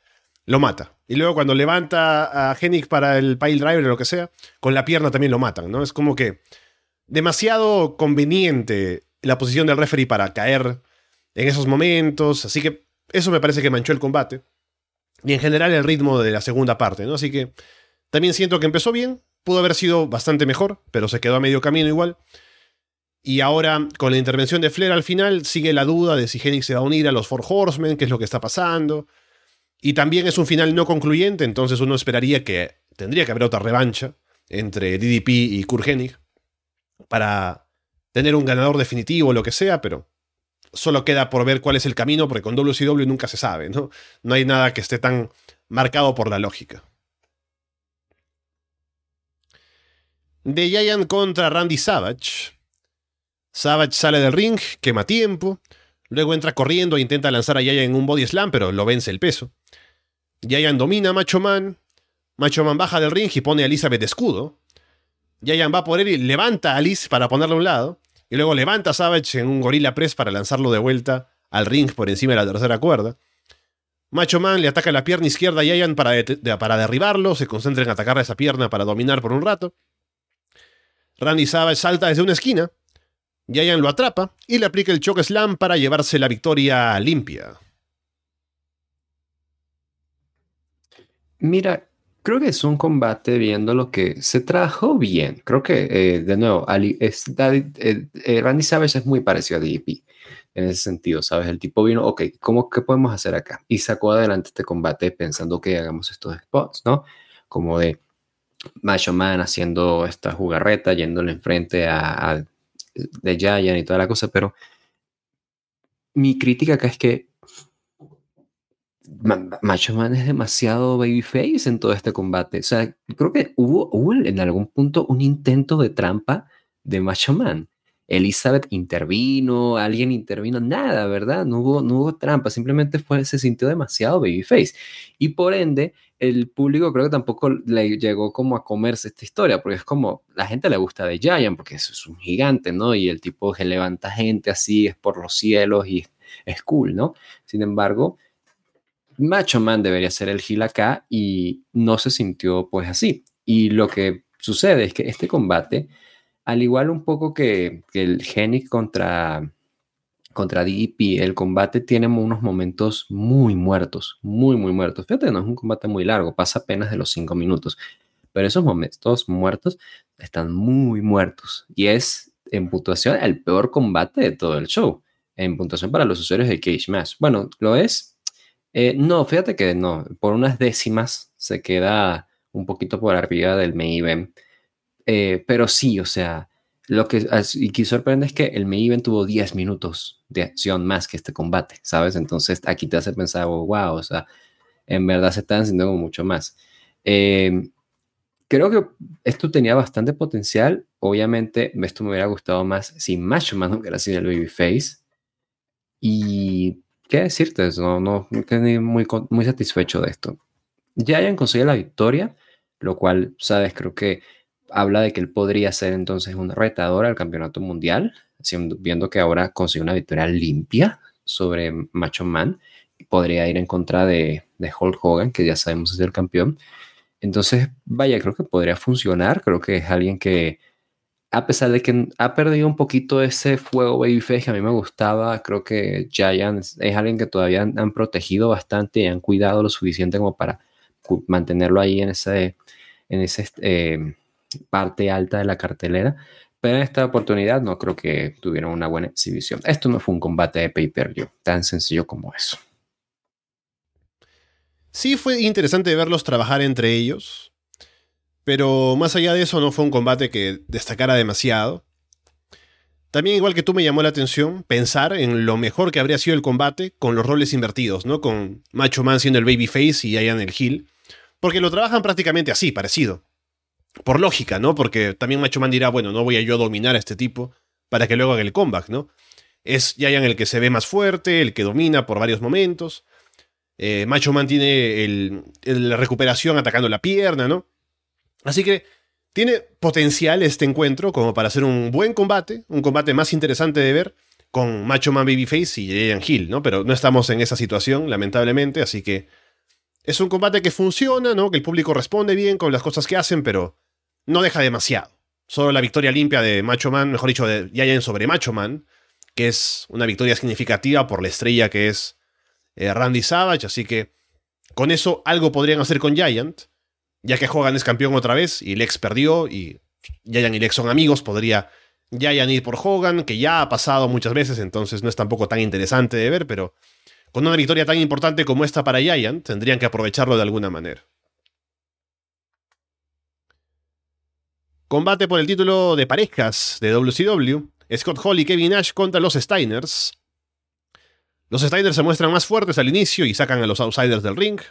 lo mata. Y luego cuando levanta a Genix para el pile driver o lo que sea, con la pierna también lo matan, ¿no? Es como que demasiado conveniente la posición del referee para caer en esos momentos, así que eso me parece que manchó el combate. Y en general el ritmo de la segunda parte, ¿no? Así que también siento que empezó bien, pudo haber sido bastante mejor, pero se quedó a medio camino igual. Y ahora, con la intervención de Flair al final, sigue la duda de si Genix se va a unir a los Four Horsemen, qué es lo que está pasando. Y también es un final no concluyente, entonces uno esperaría que tendría que haber otra revancha entre DDP y Kurgenig para tener un ganador definitivo o lo que sea, pero solo queda por ver cuál es el camino, porque con WCW nunca se sabe, ¿no? No hay nada que esté tan marcado por la lógica. De Giant contra Randy Savage. Savage sale del ring, quema tiempo, luego entra corriendo e intenta lanzar a Giant en un body slam, pero lo vence el peso. Giant domina a Macho Man. Macho Man baja del ring y pone a Elizabeth escudo. Giant va por él y levanta a Alice para ponerle a un lado. Y luego levanta a Savage en un gorilla press para lanzarlo de vuelta al ring por encima de la tercera cuerda. Macho Man le ataca la pierna izquierda a Giant para, para derribarlo. Se concentra en atacar a esa pierna para dominar por un rato. Randy Savage salta desde una esquina. Giant lo atrapa y le aplica el choke slam para llevarse la victoria limpia. Mira, creo que es un combate viendo lo que se trajo bien. Creo que, eh, de nuevo, Ali, es, eh, eh, Randy Savage es muy parecido a DDP en ese sentido, ¿sabes? El tipo vino, ok, ¿cómo, ¿qué podemos hacer acá? Y sacó adelante este combate pensando que hagamos estos spots, ¿no? Como de Macho Man haciendo esta jugarreta, yéndole enfrente a, a de Giant y toda la cosa, pero mi crítica acá es que Macho Man es demasiado babyface en todo este combate. O sea, creo que hubo, hubo en algún punto un intento de trampa de Macho Man. Elizabeth intervino, alguien intervino, nada, ¿verdad? No hubo, no hubo trampa, simplemente fue, se sintió demasiado babyface. Y por ende, el público creo que tampoco le llegó como a comerse esta historia, porque es como, la gente le gusta de Giant, porque es un gigante, ¿no? Y el tipo que levanta gente así, es por los cielos y es cool, ¿no? Sin embargo, Macho Man debería ser el heel acá y no se sintió pues así. Y lo que sucede es que este combate, al igual un poco que, el Genic contra, contra DDP, el combate tiene unos momentos muy muertos, muy, muy muertos. Fíjate, no es un combate muy largo, pasa apenas de los cinco minutos. Pero esos momentos muertos están muy muertos. Y es, en puntuación, el peor combate de todo el show. En puntuación para los usuarios de Cage Match. Bueno, lo es eh, no, fíjate que no, por unas décimas se queda un poquito por arriba del main event. Eh, pero sí, o sea, lo que, y que sorprende es que el main event tuvo 10 minutos de acción más que este combate, ¿sabes? Entonces aquí te hace pensar, wow, o sea, en verdad se están haciendo mucho más. Eh, creo que esto tenía bastante potencial. Obviamente, esto me hubiera gustado más si Macho Man hubiera sido el babyface. Y ¿Qué decirte? No, no, quedé muy, muy satisfecho de esto. Ya hayan conseguido la victoria, lo cual, sabes, creo que habla de que él podría ser entonces un retador al campeonato mundial, viendo que ahora consigue una victoria limpia sobre Macho Man. Podría ir en contra de, de Hulk Hogan, que ya sabemos es el campeón. Entonces, vaya, creo que podría funcionar. Creo que es alguien que a pesar de que ha perdido un poquito ese fuego babyface que a mí me gustaba, creo que Giant es alguien que todavía han, protegido bastante y han cuidado lo suficiente como para mantenerlo ahí en ese, en ese eh, parte alta de la cartelera. pero en esta oportunidad no creo que tuvieron una buena exhibición. Esto no fue un combate de pay-per-view, tan sencillo como eso. Sí fue interesante verlos trabajar entre ellos, pero más allá de eso no fue un combate que destacara demasiado. También igual que tú me llamó la atención pensar en lo mejor que habría sido el combate con los roles invertidos, ¿no? Con Macho Man siendo el babyface y Ian el heel, porque lo trabajan prácticamente así, parecido. Por lógica, ¿no? Porque también Macho Man dirá, bueno, no voy a yo dominar a este tipo para que luego haga el comeback, ¿no? Es Ian el que se ve más fuerte, el que domina por varios momentos. Eh, Macho Man tiene la recuperación atacando la pierna, ¿no? Así que tiene potencial este encuentro como para hacer un buen combate, un combate más interesante de ver con Macho Man Babyface y Ian Hill, ¿no? Pero no estamos en esa situación, lamentablemente, así que es un combate que funciona, ¿no? Que el público responde bien con las cosas que hacen, pero no deja demasiado. Solo la victoria limpia de Macho Man, mejor dicho, de Giant sobre Macho Man, que es una victoria significativa por la estrella que es eh, Randy Savage, así que con eso algo podrían hacer con Giant, ya que Hogan es campeón otra vez y Lex perdió y Giant y Lex son amigos, podría Giant ir por Hogan, que ya ha pasado muchas veces, entonces no es tampoco tan interesante de ver, pero con una victoria tan importante como esta para Giant, tendrían que aprovecharlo de alguna manera. Combate por el título de parejas de WCW. Scott Hall y Kevin Nash contra los Steiners. Los Steiners se muestran más fuertes al inicio y sacan a los outsiders del ring.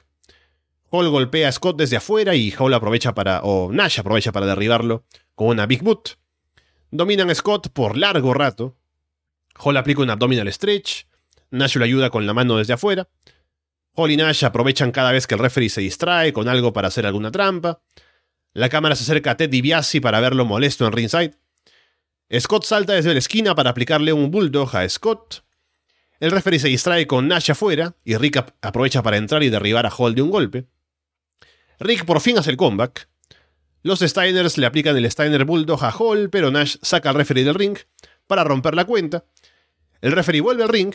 Hall golpea a Scott desde afuera y Hall aprovecha para, o Nash aprovecha para derribarlo con una Big Boot. Dominan a Scott por largo rato. Hall aplica un abdominal stretch. Nash lo ayuda con la mano desde afuera. Hall y Nash aprovechan cada vez que el referee se distrae con algo para hacer alguna trampa. La cámara se acerca a Ted DiBiase para verlo molesto en ringside. Scott salta desde la esquina para aplicarle un bulldog a Scott. El referee se distrae con Nash afuera y Rick aprovecha para entrar y derribar a Hall de un golpe. Rick por fin hace el comeback. Los Steiners le aplican el Steiner Bulldog a Hall, pero Nash saca al referee del ring para romper la cuenta. El referee vuelve al ring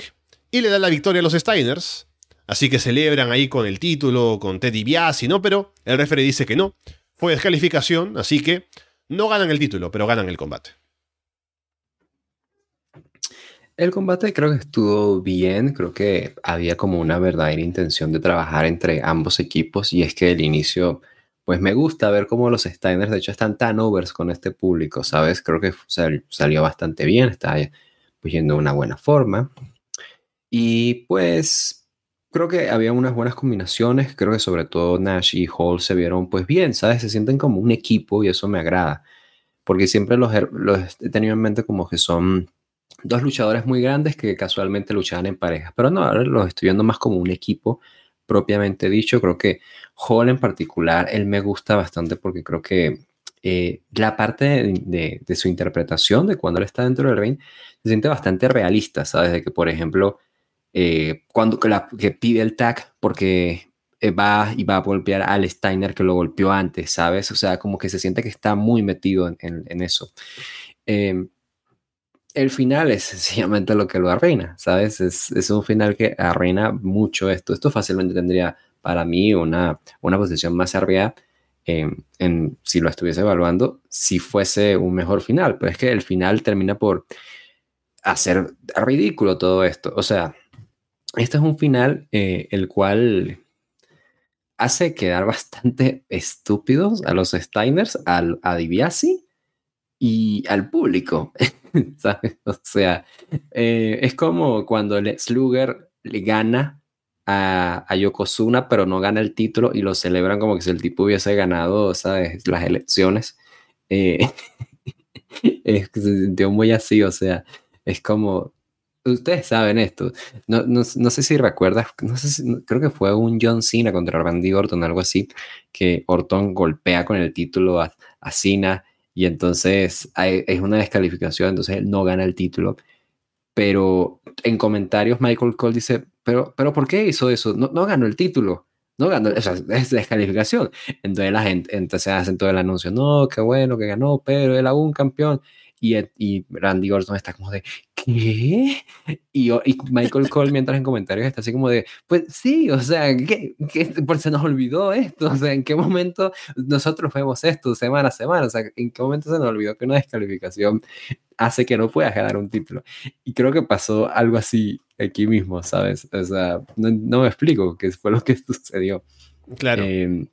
y le da la victoria a los Steiners. Así que celebran ahí con el título, con Teddy Biasi, ¿no? Pero el referee dice que no. Fue descalificación, así que no ganan el título, pero ganan el combate. El combate creo que estuvo bien, creo que había como una verdadera intención de trabajar entre ambos equipos y es que el inicio, pues me gusta ver cómo los Steiners de hecho están tan overs con este público, ¿sabes? Creo que salió bastante bien, está pues, yendo de una buena forma. Y pues creo que había unas buenas combinaciones, creo que sobre todo Nash y Hall se vieron pues bien, ¿sabes? Se sienten como un equipo y eso me agrada, porque siempre los, los he tenido en mente como que son dos luchadores muy grandes que casualmente luchaban en pareja. Pero no, ahora los estoy viendo más como un equipo propiamente dicho. Creo que Hall en particular, él me gusta bastante porque creo que eh, la parte de, su interpretación de cuando él está dentro del ring se siente bastante realista, ¿sabes? De que, por ejemplo, eh, cuando que, pide el tag porque eh, va y va a golpear al Steiner que lo golpeó antes, ¿sabes? O sea, como que se siente que está muy metido en, en eso. Eh, el final es sencillamente lo que lo arruina, ¿sabes? Es, un final que arruina mucho esto. Esto fácilmente tendría para mí una, una posición más arriba en, si lo estuviese evaluando, si fuese un mejor final. Pero es que el final termina por hacer ridículo todo esto. O sea, este es un final eh, el cual hace quedar bastante estúpidos a los Steiners, al, a Dibiasi y al público. <laughs> ¿sabes? O sea, eh, es como cuando Lex Luger le gana a, a, Yokozuna, pero no gana el título y lo celebran como que si el tipo hubiese ganado, ¿sabes? Las elecciones. Eh, <laughs> se sintió muy así, o sea, es como, ustedes saben esto. No, no, no, sé si recuerdas, no sé si, creo que fue un John Cena contra Randy Orton, algo así, que Orton golpea con el título a, Cena y entonces es una descalificación, entonces él no gana el título. Pero en comentarios Michael Cole dice, pero, pero ¿por qué hizo eso? No, no ganó el título. no ganó, o es descalificación. Entonces la gente, entonces hacen todo el anuncio, no, qué bueno que ganó, pero él aún campeón. Y, y Randy Orton está como de, ¿qué? Y, y Michael Cole, mientras en comentarios, está así como de, pues sí, o sea, ¿qué, qué, por se nos olvidó esto? O sea, ¿en qué momento nosotros vemos esto semana a semana? O sea, ¿en qué momento se nos olvidó que una descalificación hace que no puedas ganar un título? Y creo que pasó algo así aquí mismo, ¿sabes? O sea, no, no me explico qué fue lo que <laughs> sucedió. Claro. Eh,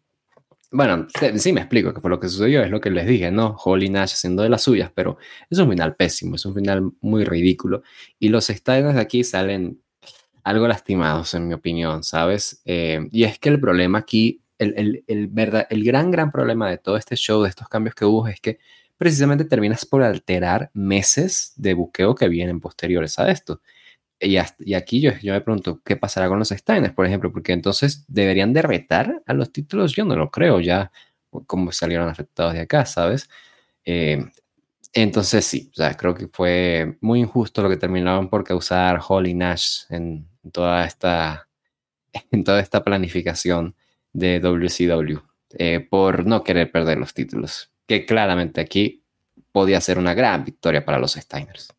bueno, sí me explico que por lo que sucedió es lo que les dije, ¿no? Holly Nash haciendo de las suyas, pero es un final pésimo, es un final muy ridículo. Y los estadios de aquí salen algo lastimados, en mi opinión, ¿sabes? Eh, y es que el problema aquí, el, el, el, verdad, el gran, gran problema de todo este show, de estos cambios que hubo, es que precisamente terminas por alterar meses de buqueo que vienen posteriores a esto. Y, y, aquí yo, yo me pregunto, ¿qué pasará con los Steiners, por ejemplo? Porque entonces deberían de retar a los títulos, yo no lo creo ya, como salieron afectados de acá, ¿sabes? Eh, entonces sí, o sea, creo que fue muy injusto lo que terminaron por causar Holly Nash en toda esta, <laughs> en toda esta planificación de WCW, eh, por no querer perder los títulos, que claramente aquí podía ser una gran victoria para los Steiners.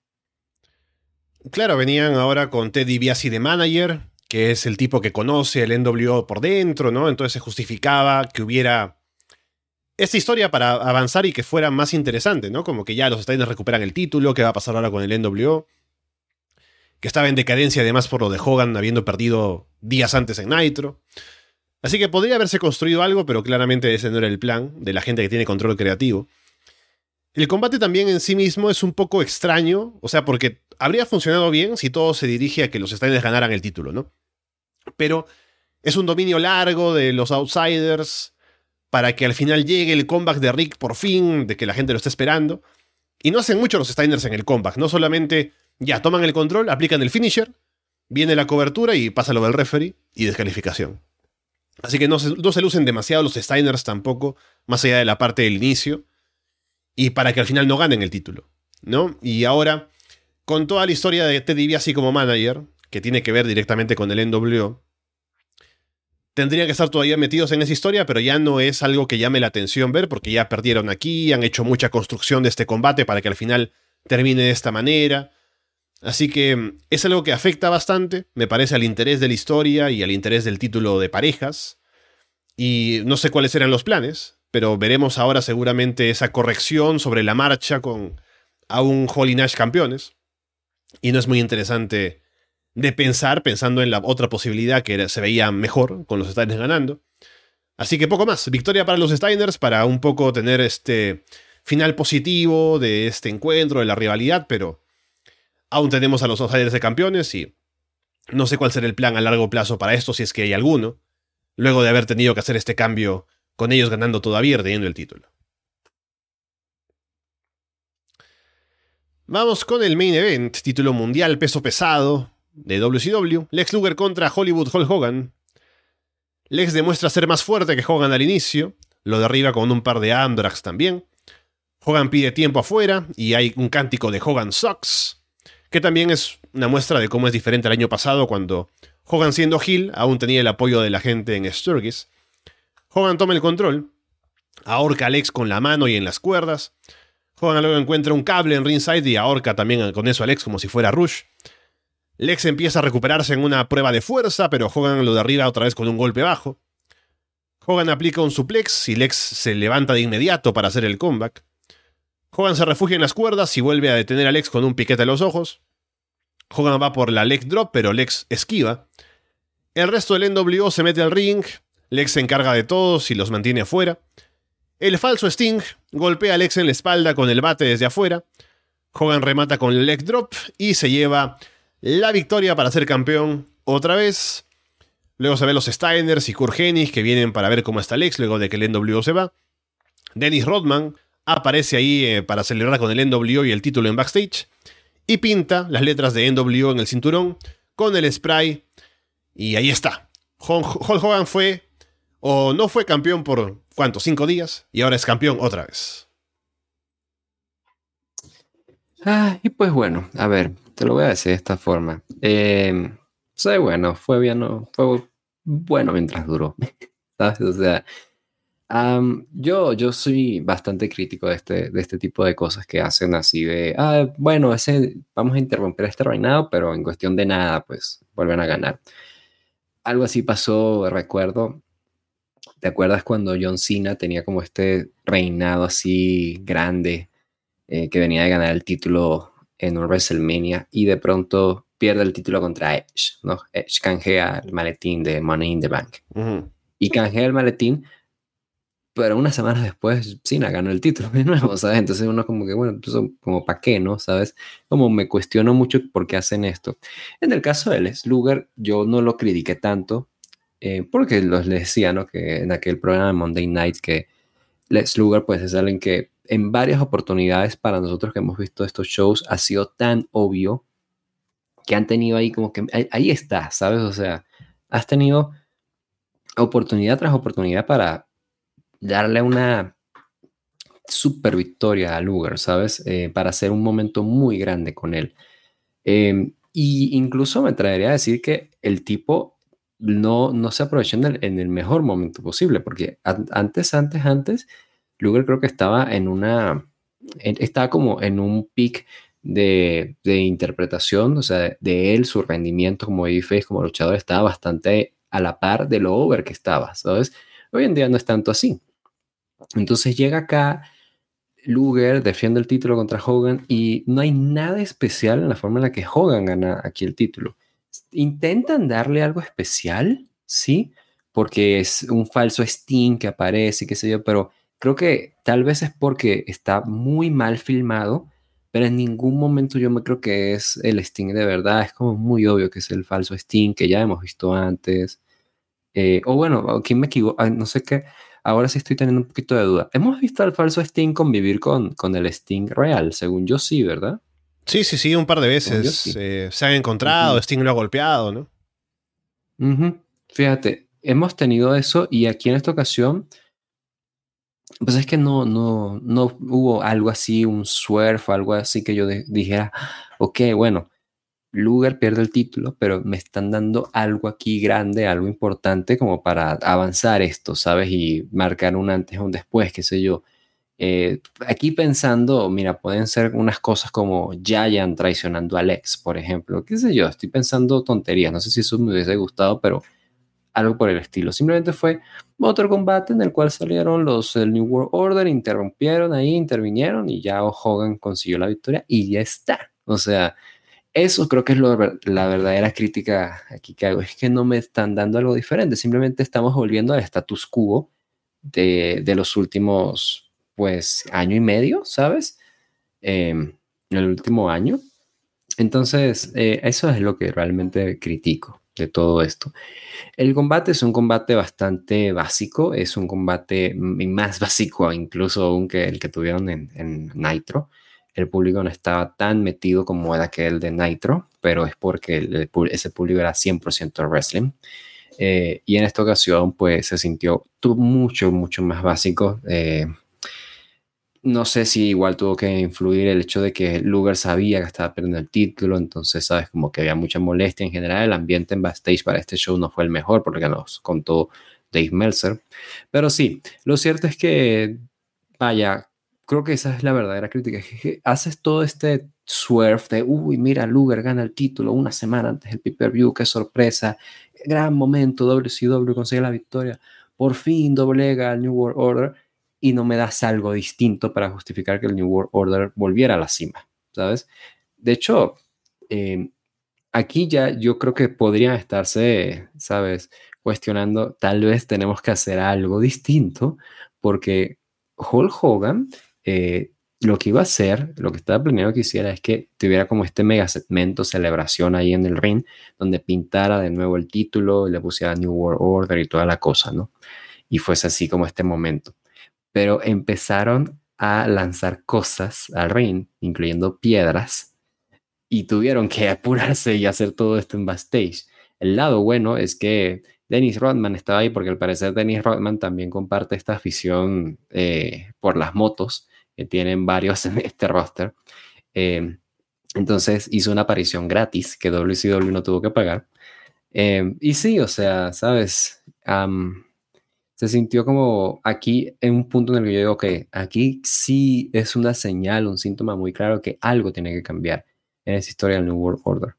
Claro, venían ahora con Teddy Biasi de manager, que es el tipo que conoce el NWO por dentro, ¿no? Entonces se justificaba que hubiera esta historia para avanzar y que fuera más interesante, ¿no? Como que ya los Steiners recuperan el título, qué va a pasar ahora con el NWO, que estaba en decadencia además por lo de Hogan habiendo perdido días antes en Nitro. Así que podría haberse construido algo, pero claramente ese no era el plan de la gente que tiene control creativo. El combate también en sí mismo es un poco extraño, o sea, porque habría funcionado bien si todo se dirige a que los Steiners ganaran el título, ¿no? Pero es un dominio largo de los outsiders para que al final llegue el comeback de Rick por fin, de que la gente lo esté esperando. Y no hacen mucho los Steiners en el comeback, no solamente ya toman el control, aplican el finisher, viene la cobertura y pasa lo del referee y descalificación. Así que no se, no se lucen demasiado los Steiners tampoco, más allá de la parte del inicio y para que al final no ganen el título, ¿no? Y ahora, con toda la historia de Teddy así como manager, que tiene que ver directamente con el NWO, tendrían que estar todavía metidos en esa historia, pero ya no es algo que llame la atención ver, porque ya perdieron aquí, han hecho mucha construcción de este combate para que al final termine de esta manera. Así que mm, es algo que afecta bastante, me parece, al interés de la historia y al interés del título de parejas. Y no sé cuáles eran los planes, pero veremos ahora seguramente esa corrección sobre la marcha con a un Holly Nash campeones. Y no es muy interesante de pensar, pensando en la otra posibilidad que se veía mejor con los Steiners ganando. Así que poco más. Victoria para los Steiners para un poco tener este final positivo de este encuentro, de la rivalidad, pero aún tenemos a los Outsiders de campeones y no sé cuál será el plan a largo plazo para esto, si es que hay alguno, luego de haber tenido que hacer este cambio con ellos ganando todavía y reteniendo el título. Vamos con el main event, título mundial peso pesado de WCW, Lex Luger contra Hollywood Hulk Hogan. Lex demuestra ser más fuerte que Hogan al inicio, lo derriba con un par de Amdrax también. Hogan pide tiempo afuera y hay un cántico de Hogan Sucks, que también es una muestra de cómo es diferente al año pasado cuando Hogan siendo Hill aún tenía el apoyo de la gente en Sturgis. Hogan toma el control, ahorca a Alex con la mano y en las cuerdas. Hogan luego encuentra un cable en ringside y ahorca también con eso a Alex como si fuera Rush. Lex empieza a recuperarse en una prueba de fuerza, pero Hogan lo derriba otra vez con un golpe bajo. Hogan aplica un suplex y Lex se levanta de inmediato para hacer el comeback. Hogan se refugia en las cuerdas y vuelve a detener a Lex con un piquete en los ojos. Hogan va por la leg drop, pero Lex esquiva. El resto del NWO se mete al ring, Lex se encarga de todos y los mantiene afuera. El falso Sting golpea a Lex en la espalda con el bate desde afuera. Hogan remata con el leg drop y se lleva la victoria para ser campeón otra vez. Luego se ven los Steiners y Kurt que vienen para ver cómo está Lex luego de que el NWO se va. Dennis Rodman aparece ahí eh, para celebrar con el NWO y el título en backstage. Y pinta las letras de NWO en el cinturón con el spray. Y ahí está. Hulk Hogan fue o no fue campeón por, ¿cuánto? Cinco días y ahora es campeón otra vez. Ah, y pues bueno, a ver, te lo voy a decir de esta forma. Eh, bueno, fue bien, fue bueno mientras duró. <laughs> ¿Sabes? O sea, yo, yo soy bastante crítico de este, de este tipo de cosas que hacen así de, ah, bueno, ese, vamos a interrumpir este reinado, pero en cuestión de nada, pues vuelven a ganar. Algo así pasó, recuerdo, ¿te acuerdas cuando John Cena tenía como este reinado así grande eh, que venía de ganar el título en un WrestleMania y de pronto pierde el título contra Edge, ¿no? Edge canjea el maletín de Money in the Bank. Y canjea el maletín pero unas semanas después Cena ganó el título de nuevo, ¿sabes? Entonces uno como que, bueno, pues, como para qué, ¿no? ¿Sabes? Como me cuestiono mucho por qué hacen esto. En el caso de Les yo no lo critiqué tanto, eh, porque los les decía, ¿no? Que en aquel programa de Monday Night que Les Luger, pues es alguien que en varias oportunidades para nosotros que hemos visto estos shows ha sido tan obvio que han tenido ahí como que, ahí, ahí está, ¿sabes? O sea, has tenido oportunidad tras oportunidad para darle una super victoria a Luger, ¿sabes? Eh, para hacer un momento muy grande con él. Eh, y incluso me traería a decir que el tipo no, no se aprovechó en el, mejor momento posible, porque antes, antes, antes, Luger creo que estaba en una, estaba como en un pic de, de, interpretación, o sea, de, él, su rendimiento como babyface, como luchador, estaba bastante a la par de lo over que estaba, ¿sabes? Hoy en día no es tanto así. Entonces llega acá, Luger defiende el título contra Hogan y no hay nada especial en la forma en la que Hogan gana aquí el título. Intentan darle algo especial, sí, porque es un falso Sting que aparece, qué sé yo, pero creo que tal vez es porque está muy mal filmado, pero en ningún momento yo me creo que es el Sting de verdad. Es como muy obvio que es el falso Sting que ya hemos visto antes. Eh, o bueno, ¿quién me equivoco? No sé qué ahora sí estoy teniendo un poquito de duda. ¿Hemos visto al falso Sting convivir con, con el Sting real? Según yo sí, ¿verdad? Sí, sí, sí, un par de veces. Eh, se han encontrado, Sting lo ha golpeado, ¿no? Fíjate, hemos tenido eso y aquí en esta ocasión, pues es que no, no, no hubo algo así, un swerve, algo así que yo dijera, ok, bueno, Luger pierde el título, pero me están dando algo aquí grande, algo importante como para avanzar esto, ¿sabes? Y marcar un antes o un después, qué sé yo. Eh, aquí pensando, mira, pueden ser unas cosas como Giant traicionando a Alex, por ejemplo, qué sé yo, estoy pensando tonterías, no sé si eso me hubiese gustado, pero algo por el estilo. Simplemente fue otro combate en el cual salieron los del New World Order, interrumpieron ahí, intervinieron y ya Hogan consiguió la victoria y ya está. O sea, eso creo que es la verdadera crítica aquí que hago. Es que no me están dando algo diferente. Simplemente estamos volviendo al status quo de, los últimos, pues, año y medio, ¿sabes? Em, el último año. Entonces, eh, eso es lo que realmente critico de todo esto. El combate es un combate bastante básico, es un combate más <laughs> básico incluso aún que el que tuvieron en, en Nitro el público no estaba tan metido como era aquel de Nitro, pero es porque ese público era 100% wrestling. Eh, y en esta ocasión, pues se sintió mucho, mucho más básico. Eh, no sé si igual tuvo que influir el hecho de que Luger sabía que estaba perdiendo el título, entonces, sabes, como que había mucha molestia en general. El ambiente en backstage para este show no fue el mejor, porque nos contó Dave Meltzer. Pero sí, lo cierto es que, vaya, creo que esa es la verdadera crítica. haces todo este swerve de, uy, mira, Luger gana el título una semana antes del pay-per-view, qué sorpresa, gran momento, WCW consigue la victoria, por fin doblega al New World Order y no me das algo distinto para justificar que el New World Order volviera a la cima, ¿sabes? De hecho, em, aquí ya yo creo que podría estarse, ¿sabes? Cuestionando, tal vez tenemos que hacer algo distinto porque Hulk Hogan eh, lo que iba a hacer, lo que estaba planeado que hiciera es que tuviera como este mega segmento, celebración ahí en el ring, donde pintara de nuevo el título y le pusiera New World Order y toda la cosa, ¿no? Y fuese así como este momento. Pero empezaron a lanzar cosas al ring, incluyendo piedras, y tuvieron que <laughs> apurarse y hacer todo esto en backstage. El lado bueno es que Dennis Rodman estaba ahí porque al parecer Dennis Rodman también comparte esta afición eh, por las motos que tienen varios <laughs> en este roster. Eh, entonces hizo una aparición gratis que WCW no tuvo que pagar. Eh, y sí, o sea, sabes, se sintió como aquí en un punto en el que yo digo que aquí sí es una señal, un síntoma muy claro que algo tiene que cambiar en esa historia del New World Order.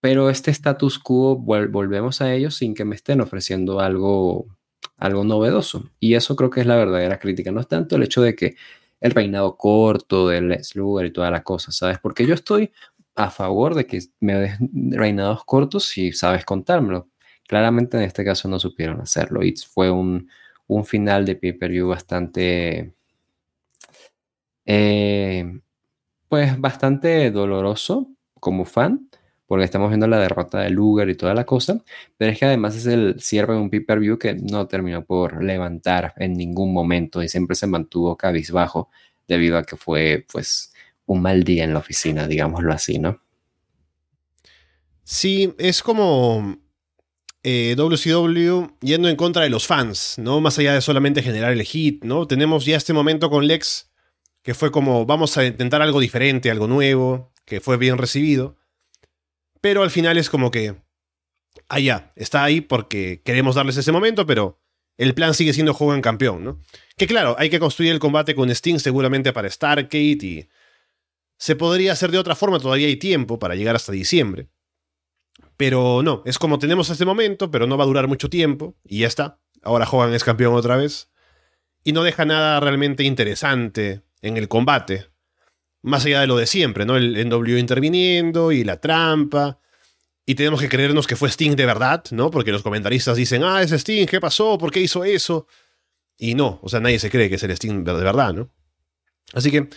Pero este status quo, volvemos a ello sin que me estén ofreciendo algo, algo novedoso. Y eso creo que es la verdadera crítica. No es tanto el hecho de que el reinado corto del Lex Luger y toda la cosa, ¿sabes? Porque yo estoy a favor de que me des reinados cortos si sabes contármelo. Claramente en este caso no supieron hacerlo fue un, final de pay-per-view bastante, eh, pues bastante doloroso como fan, porque estamos viendo la derrota de Luger y toda la cosa, pero es que además es el cierre de un pay-per-view que no terminó por levantar en ningún momento y siempre se mantuvo cabizbajo debido a que fue pues un mal día en la oficina, digámoslo así, ¿no? Sí, es como WCW eh, yendo en contra de los fans, ¿no? Más allá de solamente generar el hit, ¿no? Tenemos ya este momento con Lex, que fue como vamos a intentar algo diferente, algo nuevo, que fue bien recibido. Pero al final es como que, allá, está ahí porque queremos darles ese momento, pero el plan sigue siendo en campeón, ¿no? Que claro, hay que construir el combate con Sting seguramente para Stargate y se podría hacer de otra forma, todavía hay tiempo para llegar hasta diciembre. Pero no, es como tenemos este momento, pero no va a durar mucho tiempo, y ya está. Ahora Hogan es campeón otra vez. Y no deja nada realmente interesante en el combate. Más allá de lo de siempre, ¿no? El NW interviniendo y la trampa. Y tenemos que creernos que fue Sting de verdad, ¿no? Porque los comentaristas dicen, ah, es Sting, ¿qué pasó? ¿Por qué hizo eso? Y no, o sea, nadie se cree que es el Sting de verdad, ¿no? Así que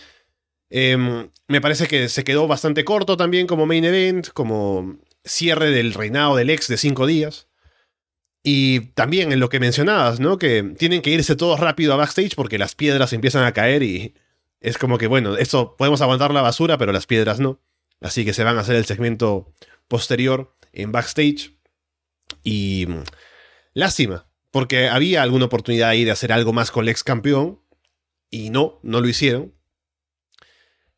em, me parece que se quedó bastante corto también como main event, como cierre del reinado del ex de cinco días. Y también en lo que mencionabas, ¿no? Que tienen que irse todos rápido a backstage porque las piedras empiezan a caer y es como que, bueno, esto podemos aguantar la basura, pero las piedras no. Así que se van a hacer el segmento posterior en backstage. Y mm, lástima, porque había alguna oportunidad ahí de hacer algo más con el ex campeón. Y no, no lo hicieron.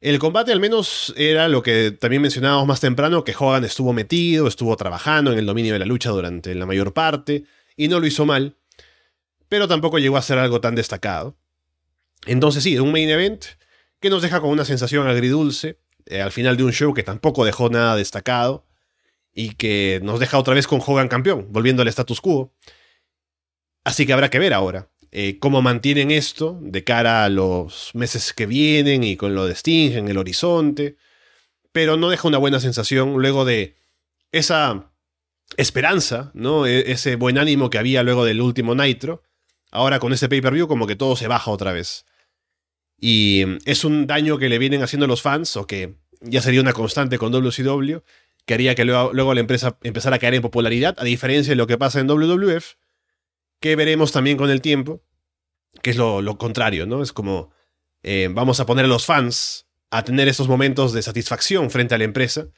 El combate al menos era lo que también mencionábamos más temprano, que Hogan estuvo metido, estuvo trabajando en el dominio de la lucha durante la mayor parte, y no lo hizo mal, pero tampoco llegó a ser algo tan destacado. Entonces sí, un main event que nos deja con una sensación agridulce, eh, al final de un show que tampoco dejó nada destacado, y que nos deja otra vez con Hogan campeón, volviendo al status quo. Así que habrá que ver ahora. Eh, cómo mantienen esto de cara a los meses que vienen y con lo de Sting en el horizonte, pero no deja una buena sensación luego de esa esperanza, ¿no? E, ese buen ánimo que había luego del último Nitro. Ahora con ese pay-per-view como que todo se baja otra vez. Y es un daño que le vienen haciendo los fans, o que ya sería una constante con WCW, que haría que luego, luego la empresa empezara a caer en popularidad, a diferencia de lo que pasa en WWF, que veremos también con el tiempo, que es lo, contrario, ¿no? Es como eh, vamos a poner a los fans a tener esos momentos de satisfacción frente a la empresa,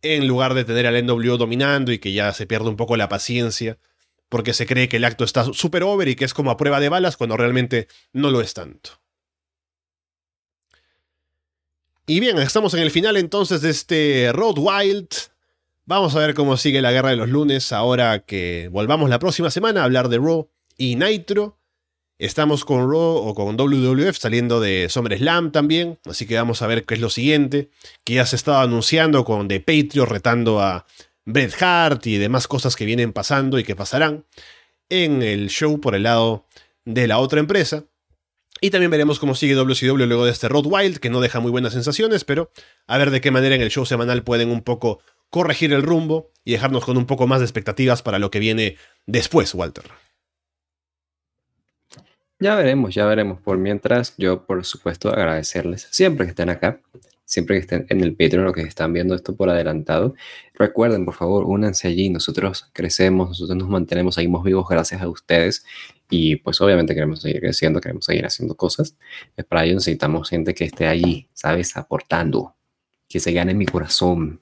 en lugar de tener al NWO dominando y que ya se pierde un poco la paciencia, porque se cree que el acto está súper over y que es como a prueba de balas cuando realmente no lo es tanto. Y bien, estamos en el final entonces de este Road Wild, Vamos a ver cómo sigue la guerra de los lunes ahora que volvamos la próxima semana a hablar de Raw y Nitro. Estamos con Raw o con WWF saliendo de SummerSlam también, así que vamos a ver qué es lo siguiente, que ya se estaba anunciando con The Patriot retando a Bret Hart y demás cosas que vienen pasando y que pasarán en el show por el lado de la otra empresa. Y también veremos cómo sigue WCW luego de este Road Wild, que no deja muy buenas sensaciones, pero a ver de qué manera en el show semanal pueden un poco corregir el rumbo y dejarnos con un poco más de expectativas para lo que viene después, Walter. Ya veremos, ya veremos. Por mientras, yo por supuesto agradecerles siempre que estén acá, siempre que estén en el Patreon o que están viendo esto por adelantado. Recuerden, por favor, únanse allí. Nosotros crecemos, nosotros nos mantenemos, seguimos vivos gracias a ustedes. Y pues obviamente queremos seguir creciendo, queremos seguir haciendo cosas. para ello necesitamos gente que esté allí, ¿sabes? Aportando, que se gane mi corazón,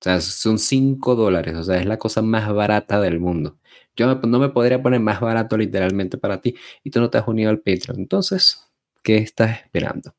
o sea, son 5 dólares, o sea, es la cosa más barata del mundo. Yo no me podría poner más barato literalmente para ti y tú no te has unido al Patreon. Entonces, ¿qué estás esperando?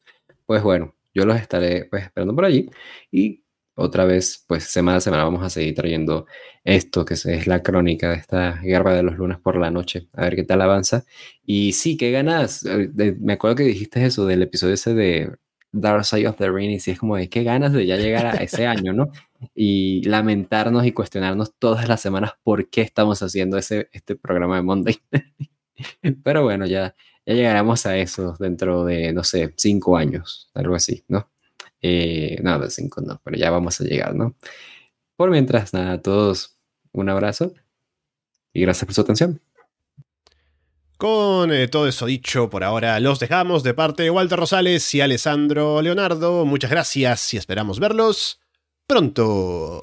Pues bueno, yo los estaré pues, esperando por allí y otra vez, pues semana a semana vamos a seguir trayendo esto, que es la crónica de esta guerra de los lunes por la noche, a ver qué tal avanza. Y sí, qué ganas, eh, me acuerdo que dijiste eso del episodio ese de Dark Side of the Ring, y sí es como de qué ganas de ya llegar a ese año, ¿no? Y lamentarnos y cuestionarnos todas las semanas por qué estamos haciendo ese, este programa de Monday. <laughs> Pero bueno, ya, ya llegaremos a eso dentro de, no sé, cinco años, algo así, ¿no? Eh, no, de cinco no, pero ya vamos a llegar, ¿no? Por mientras, nada, a todos un abrazo y gracias por su atención. Con eh, todo eso dicho por ahora, los dejamos de parte de Walter Rosales y Alessandro Leonardo. Muchas gracias y esperamos verlos pronto.